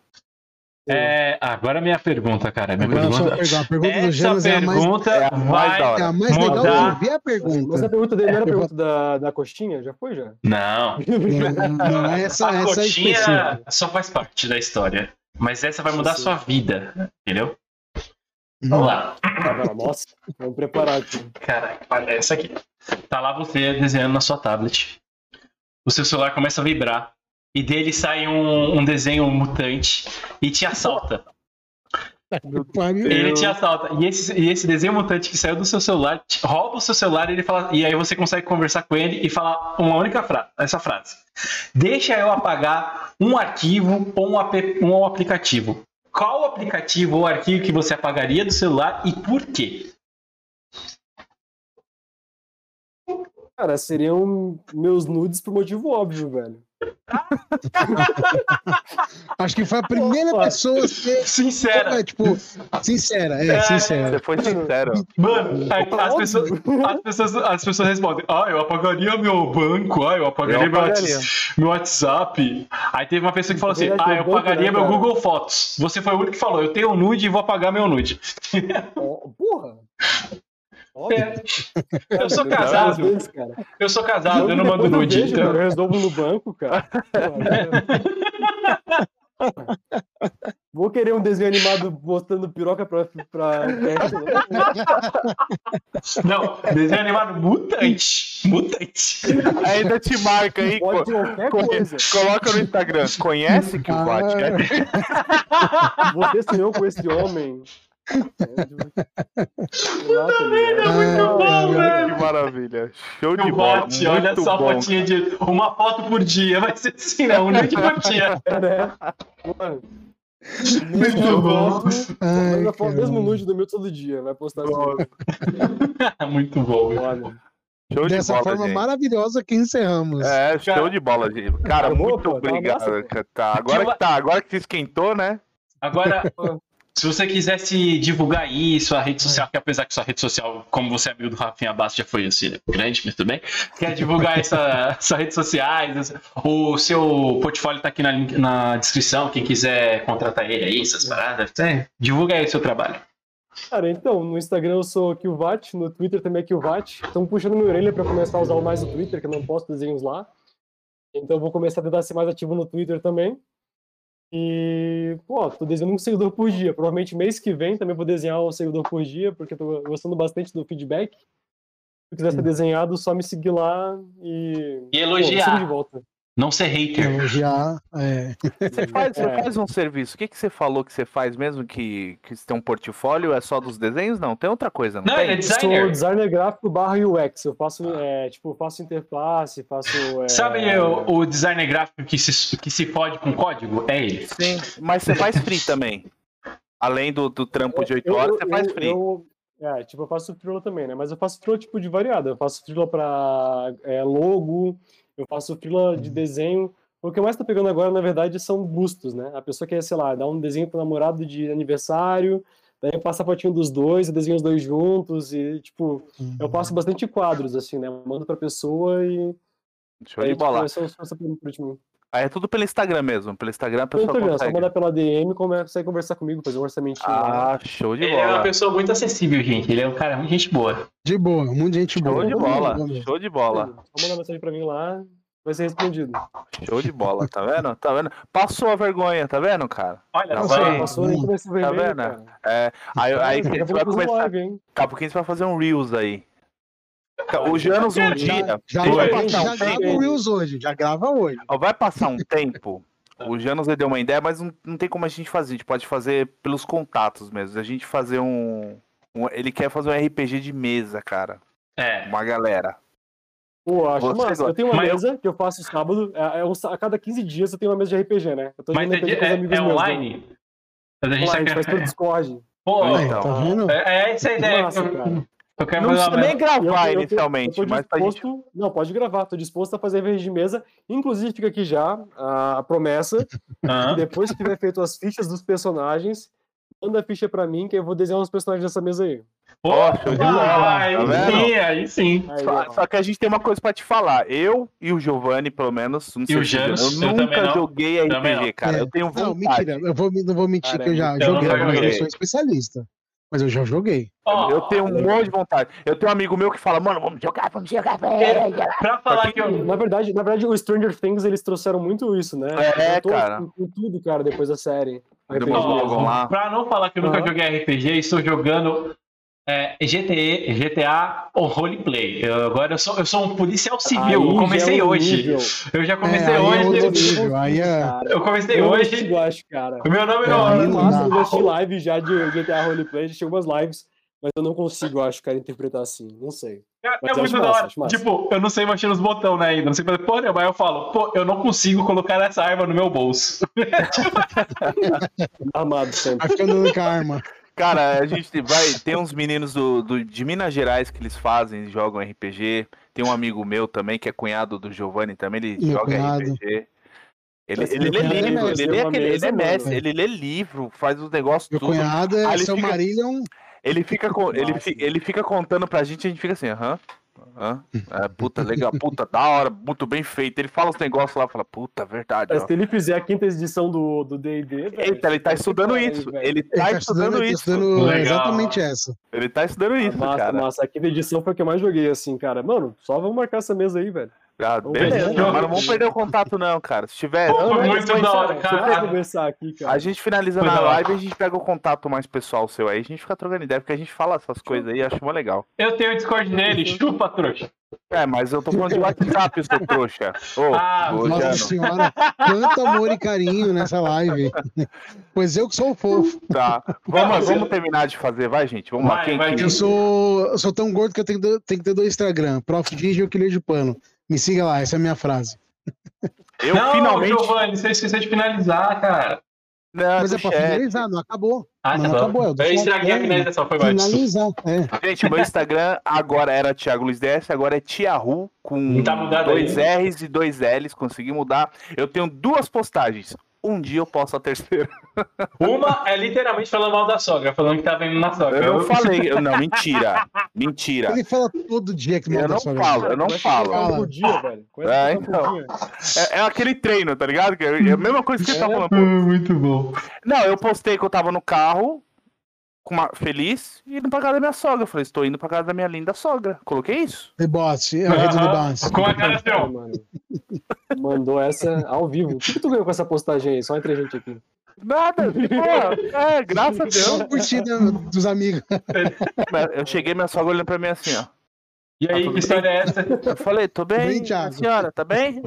É, agora a minha pergunta, cara. Minha Agora sua pergunta, pergunta. A pergunta do essa Jonas é pergunta é a mais vai. da hora. é a mais legal de mudar. ouvir a Mas a pergunta. pergunta dele não era a pergunta da, da coxinha? Já foi, já? Não, Não, não é essa, a essa é coxinha só faz parte da história. Mas essa vai mudar a sua vida, entendeu? Vamos lá. Ah, Nossa, vamos preparar aqui. Caraca, olha essa aqui. Tá lá você desenhando na sua tablet. O seu celular começa a vibrar. E dele sai um, um desenho mutante e te assalta. Ele te assalta. E esse, e esse desenho mutante que saiu do seu celular te- rouba o seu celular e ele fala. E aí você consegue conversar com ele e falar uma única frase. Essa frase. Deixa eu apagar um arquivo ou um, ap- um aplicativo. Qual aplicativo ou arquivo que você apagaria do celular e por quê? Cara, seriam meus nudes por motivo óbvio, velho. Acho que foi a primeira Opa. pessoa a ser. Sincera. É, tipo, sincera, é, É. sincera. Você foi sincero. Mano, aí as, pessoas, as, pessoas, as pessoas respondem: Ah, eu apagaria meu banco, ah, eu apagaria, Eu meu, apagaria. Meu WhatsApp. Aí teve uma pessoa que falou assim: Ah, eu apagaria né, meu? Google Fotos. Você foi o único que falou: Eu tenho um nude e vou apagar meu nude. Porra! Óbvio. É. Eu sou casado, vezes, cara. eu sou casado, eu não mando nude. então- Eu resolvo no banco, cara. Vou querer um desenho animado mostrando piroca pra. pra... Não, desenho animado mutante. Mutante. Ainda te marca aí. Pode co-. Coloca no Instagram. Conhece que o Vat é? Você sonhou com esse homem. É, tá ligado? Muito Ah, bom, velho. Que maravilha. Show de O bola. bot, olha muito só a fotinha de uma foto por dia. Vai ser assim, né? Um nude por dia. É, né? Muito Mesmo bom. foto, Ai, manda foto, mesmo nude do meu todo dia. Vai postar assim. Muito bom. velho. Olha. Show de Dessa bola, forma gente. maravilhosa que encerramos. É, show Cara- de bola, gente. Cara, muito obrigado. Tá, agora que tá, agora que esquentou, né? Agora, se você quisesse divulgar aí sua rede social, que apesar que sua rede social, como você é amigo do Rafinha Bastos, já foi assim, né? grande, mas tudo bem. Quer divulgar essa, suas redes sociais, o seu portfólio tá aqui na, na descrição, quem quiser contratar ele aí, essas paradas, é, divulga aí o seu trabalho. Cara, então, no Instagram eu sou Kilvat, no Twitter também é Kilvat. Estão puxando minha orelha pra começar a usar mais o Twitter, que eu não posto desenhos lá. Então eu vou começar a tentar ser mais ativo no Twitter também. E, pô, tô desenhando um seguidor por dia. Provavelmente mês que vem também vou desenhar um seguidor por dia, porque eu tô gostando bastante do feedback. Se quiser ser desenhado, só me seguir lá e. E Pô, me siga de elogiar, volta. Não ser hater. Elogiar. É. Você faz, você É. faz um serviço. O que, que você falou que você faz mesmo que, que você tem um portfólio? É só dos desenhos? Não, tem outra coisa, não, Não, tem? é Sou designer. designer gráfico barra UX. Eu faço, é, tipo, faço interface, faço. é, Sabe o, o designer gráfico que se, que se fode com código? É ele. Sim, mas você faz free também. Além do, do trampo de 8 Eu- horas, eu- você faz eu- free. eu- é, tipo, eu faço freela também, né? Mas eu faço freela, tipo, de variada. Eu faço freela pra é, logo, eu faço freela de desenho. O que eu mais tô pegando agora, na verdade, são bustos, né? A pessoa quer, sei lá, dar um desenho pro namorado de aniversário, daí eu passo a fotinho dos dois, eu desenho os dois juntos e, tipo, eu faço bastante quadros, assim, né? Mando pra pessoa e... Show de bola. Tipo, é é. Aí é tudo pelo Instagram mesmo. Pelo Instagram a Pelo pessoa Instagram, só consegue. mandar pela DM, consegue conversar comigo, fazer um orçamentinho lá. Ah, show de Ele é uma bola. pessoa muito acessível, gente. Ele é um cara muito gente boa. De boa, muita gente boa. Show de bola. Show de bola. Só mandar mensagem pra mim lá, vai ser respondido. Show de bola, tá vendo? Tá vendo? Passou a vergonha, tá vendo, cara? Olha Não, só. vai. Passou nem começo vermelho, vendo? cara. É, aí, aí Daqui você a pouco vai começar. live, hein? Daqui a pouquinho você vai fazer um Reels aí. O Janus um dia. Já, ele vai passar já um grava tempo. o Reels hoje, já grava hoje. Vai passar um tempo. O Janus ele deu uma ideia, mas não, não tem como a gente fazer. A gente pode fazer pelos contatos mesmo. A gente fazer um. um- ele quer fazer um RPG de mesa, cara. É. Uma galera. Pô, acho gosta. Eu tenho uma Mas eu- mesa que eu faço sábado. É, é um a cada 15 dias eu tenho uma mesa de RPG, né? Eu tô Mas jogando é, RPG com os é- amigos é meus, né? online? Mas a gente Online, tá faz pelo querendo. Discord. Pô, então. tá vendo? é, é essa a ideia. Massa, eu, cara. Eu quero Não precisa nem gravar eu- eu- inicialmente, eu tô mas pra gente. Não, pode gravar. Tô disposto a fazer RPG de mesa. Inclusive, fica aqui já a, a promessa que depois que tiver feito as fichas dos personagens, manda a ficha pra mim que eu vou desenhar uns personagens dessa mesa aí. Show de bola, aí tá sim, aí sim. Aí, Só, só que a gente tem uma coisa pra te falar. Eu e o Giovanni, pelo menos, não sei o se você Janus, eu eu nunca não. joguei Também RPG, não. cara. É. Eu tenho vontade. Não, mentira. Eu vou, não vou mentir Cara, que eu já eu joguei, mas eu sou especialista. Mas eu já joguei. Ó, Eu tenho um monte de vontade. Eu tenho um amigo meu que fala, mano, vamos jogar. Vamos jogar, velho. pra falar que eu. Na verdade, na verdade, o Stranger Things eles trouxeram muito isso, né? É, Juntou cara. Com, tudo, cara, depois da série. Depois RPG. Logan lá. Pra não falar que eu nunca Aham. joguei RPG, estou jogando é, GTE, GTA ou roleplay. Eu, agora eu sou, eu sou um policial civil. Aí eu comecei é um hoje. nível. Eu já comecei É, aí é hoje. Eu nível, aí é-. Eu comecei Eu hoje. consigo, acho, cara. O meu nome É, é. não eu assisti live já de GTA Roleplay, já tinha algumas lives, mas eu não consigo, acho, cara, interpretar assim. Não sei. Cara, Mas é eu muito da hora. Tipo, eu não sei mexer nos botões né, ainda. Não sei fazer porra nenhuma. Aí eu falo, pô, eu não consigo colocar essa arma no meu bolso. Armado sempre. Vai ficando andando com a arma. Cara, a gente vai. Tem uns meninos do, do- de Minas Gerais que eles fazem, jogam RPG. Tem um amigo meu também, que é cunhado do Giovanni também, ele Meu joga cunhado. RPG. Ele, Esse ele meu lê é livro, mestre, ele lê, aquele, ele é mesa, mestre, ele lê livro, faz os negócios Meu tudo. cunhado é ele seu fica-. Ele fica, com, ele, Massa. fi- ele fica contando pra gente, a gente fica assim, aham. Aham, é, puta, legal, puta, da hora, muito bem feito. Ele fala os negócios lá, fala, puta, verdade. Mas Ó. se ele fizer a quinta edição do D&D, Eita, ele tá estudando isso. Ele Ele tá tá estudando estudando, tá isso. estudando exatamente essa. Ele tá estudando isso, massa, cara. massa. A quinta edição foi a que eu mais joguei, assim, cara. Mano, só vamos marcar essa mesa aí, velho. Ah, beleza, mas não vamos perder o contato, não, cara. Se tiver. Pô, foi muito da hora, cara. conversar aqui, cara. A gente finaliza na live e a gente pega o contato mais pessoal seu aí. A gente fica trocando ideia, porque a gente fala essas coisas aí, acho mó legal. Eu tenho o Discord dele, chupa, trouxa. É, mas eu tô falando de WhatsApp, seu trouxa. Ô, Ah, Nossa senhora, quanto amor e carinho nessa live. Pois eu que sou o fofo. tá. Vamos, vamos terminar de fazer, vai, gente. Vamos lá. Vai, Quem, vai, quem- Eu sou, eu sou tão gordo que eu tenho, que- tenho que ter dois Instagram. Prof. Gigi e o Quilho de Pano. Me siga lá, essa é a minha frase. Eu não, finalmente. Giovanni, você esqueceu de finalizar, cara. Não, Mas é pra chat. finalizar, não acabou. Ah, Não, tá bom. acabou, Eu chat, estraguei a finalização, foi desculpa. Finalizar, é. Gente, meu Instagram agora era Thiago Luiz DS, agora é Tiahu, com Tá dois aí? R's e dois L's, consegui mudar. Eu tenho duas postagens. Um dia eu posto a terceira. Uma é literalmente falando mal da sogra, falando que tá vendo na sogra. Eu não falei, eu- não, mentira. Mentira. Ele fala todo dia que Eu manda não sua falo, eu não Começa falo. tocar Fala. por dia, velho. É, tocar então. É, é aquele treino, tá ligado? Que É a mesma coisa que você tá É. falando. pô. Muito bom. Não, eu postei que eu tava no carro, uma- feliz, e indo pra casa da minha sogra. Eu falei, estou indo pra casa da minha linda sogra. Coloquei isso. Rebote, é o rede do bounce. Com a cara ó. mano. Mandou essa ao vivo. O que, tu ganhou com essa postagem aí? Só entre a gente aqui. Nada. Pô, é, graças a Deus. Só curtida dos amigos. Eu cheguei, minha sogra olhando pra mim assim, ó. E aí, que história é essa? Eu falei, tô bem, bem, senhora, tá bem?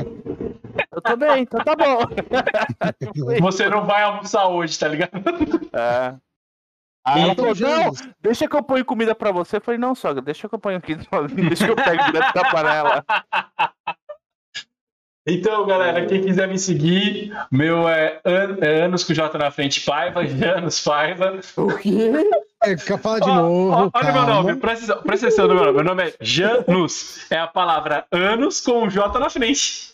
Eu tô bem, então tá bom. Você não vai almoçar hoje, tá ligado? É. Aí ela Então, falou, não, deixa que eu ponho comida pra você. Eu falei, não, sogra, deixa que eu ponho aqui deixa que eu pego direto da panela. Então, galera, quem quiser me seguir, meu é, An- é anos com J na frente, Paiva, Janos Paiva. O quê? é, fala de Ó, novo. ó, olha meu nome, presta atenção, presta atenção no meu nome. Meu nome é Janus. É a palavra anos com J na frente.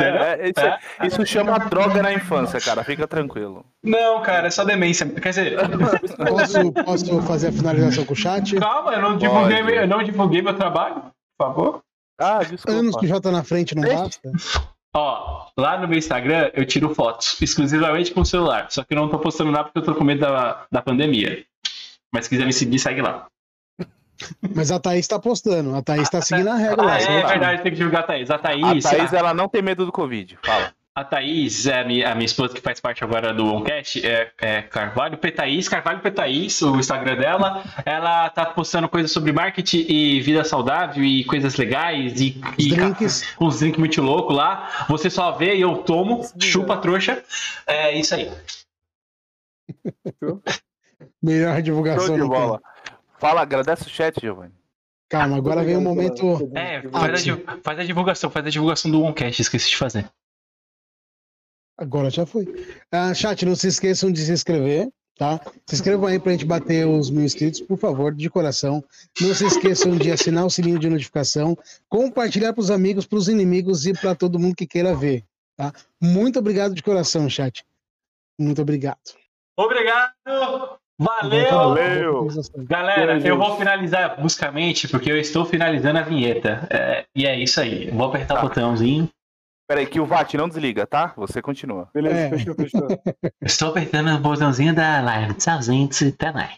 É, é, isso, É? isso chama droga na infância, cara, fica tranquilo. Não, cara, é só demência. Quer dizer, Posso, posso fazer a finalização com o chat? calma, eu não divulguei, Pode. eu não divulguei meu trabalho, por favor. Ah, desculpa. Anos que J na frente não basta? Ó, lá no meu Instagram eu tiro fotos exclusivamente com o celular. Só que eu não tô postando nada porque eu tô com medo da, da pandemia. Mas se quiser me seguir, segue lá. Mas a Thaís tá postando. A Thaís tá seguindo a regra Ah, lá. é, tá? verdade, tem que divulgar a Thaís. A A Thaís, Thaís, a, ela não tem medo do Covid, fala. a Thaís é a minha, a minha esposa que faz parte agora do OnCast, é, é Carvalho Petaís, Carvalho Petaís, o Instagram dela. Ela tá postando coisas sobre marketing e vida saudável e coisas legais e, Os e drinks. uns drinks muito loucos lá. Você só vê e eu tomo, chupa trouxa. É isso aí. Melhor divulgação. Show de bola. Fala, agradece o chat, Giovanni. Calma, agora vem o momento. É, faz a, faz a divulgação, faz a divulgação do OnCast, esqueci de fazer. Agora já foi. Ah, chat, não se esqueçam de se inscrever, tá? Se inscrevam aí pra gente bater os mil inscritos, por favor, de coração. Não se esqueçam de assinar o sininho de notificação, compartilhar pros amigos, pros inimigos e pra todo mundo que queira ver, tá? Muito obrigado de coração, chat. Muito obrigado. Obrigado! Valeu! Valeu. Galera, Valeu, eu vou finalizar bruscamente, porque eu estou finalizando a vinheta. É, e é isso aí. Vou apertar Tá. o botãozinho. Peraí, que o VAT não desliga, tá? Você continua. Beleza, É. fechou, fechou. Estou apertando o botãozinho da live. Tchau, gente. Até mais.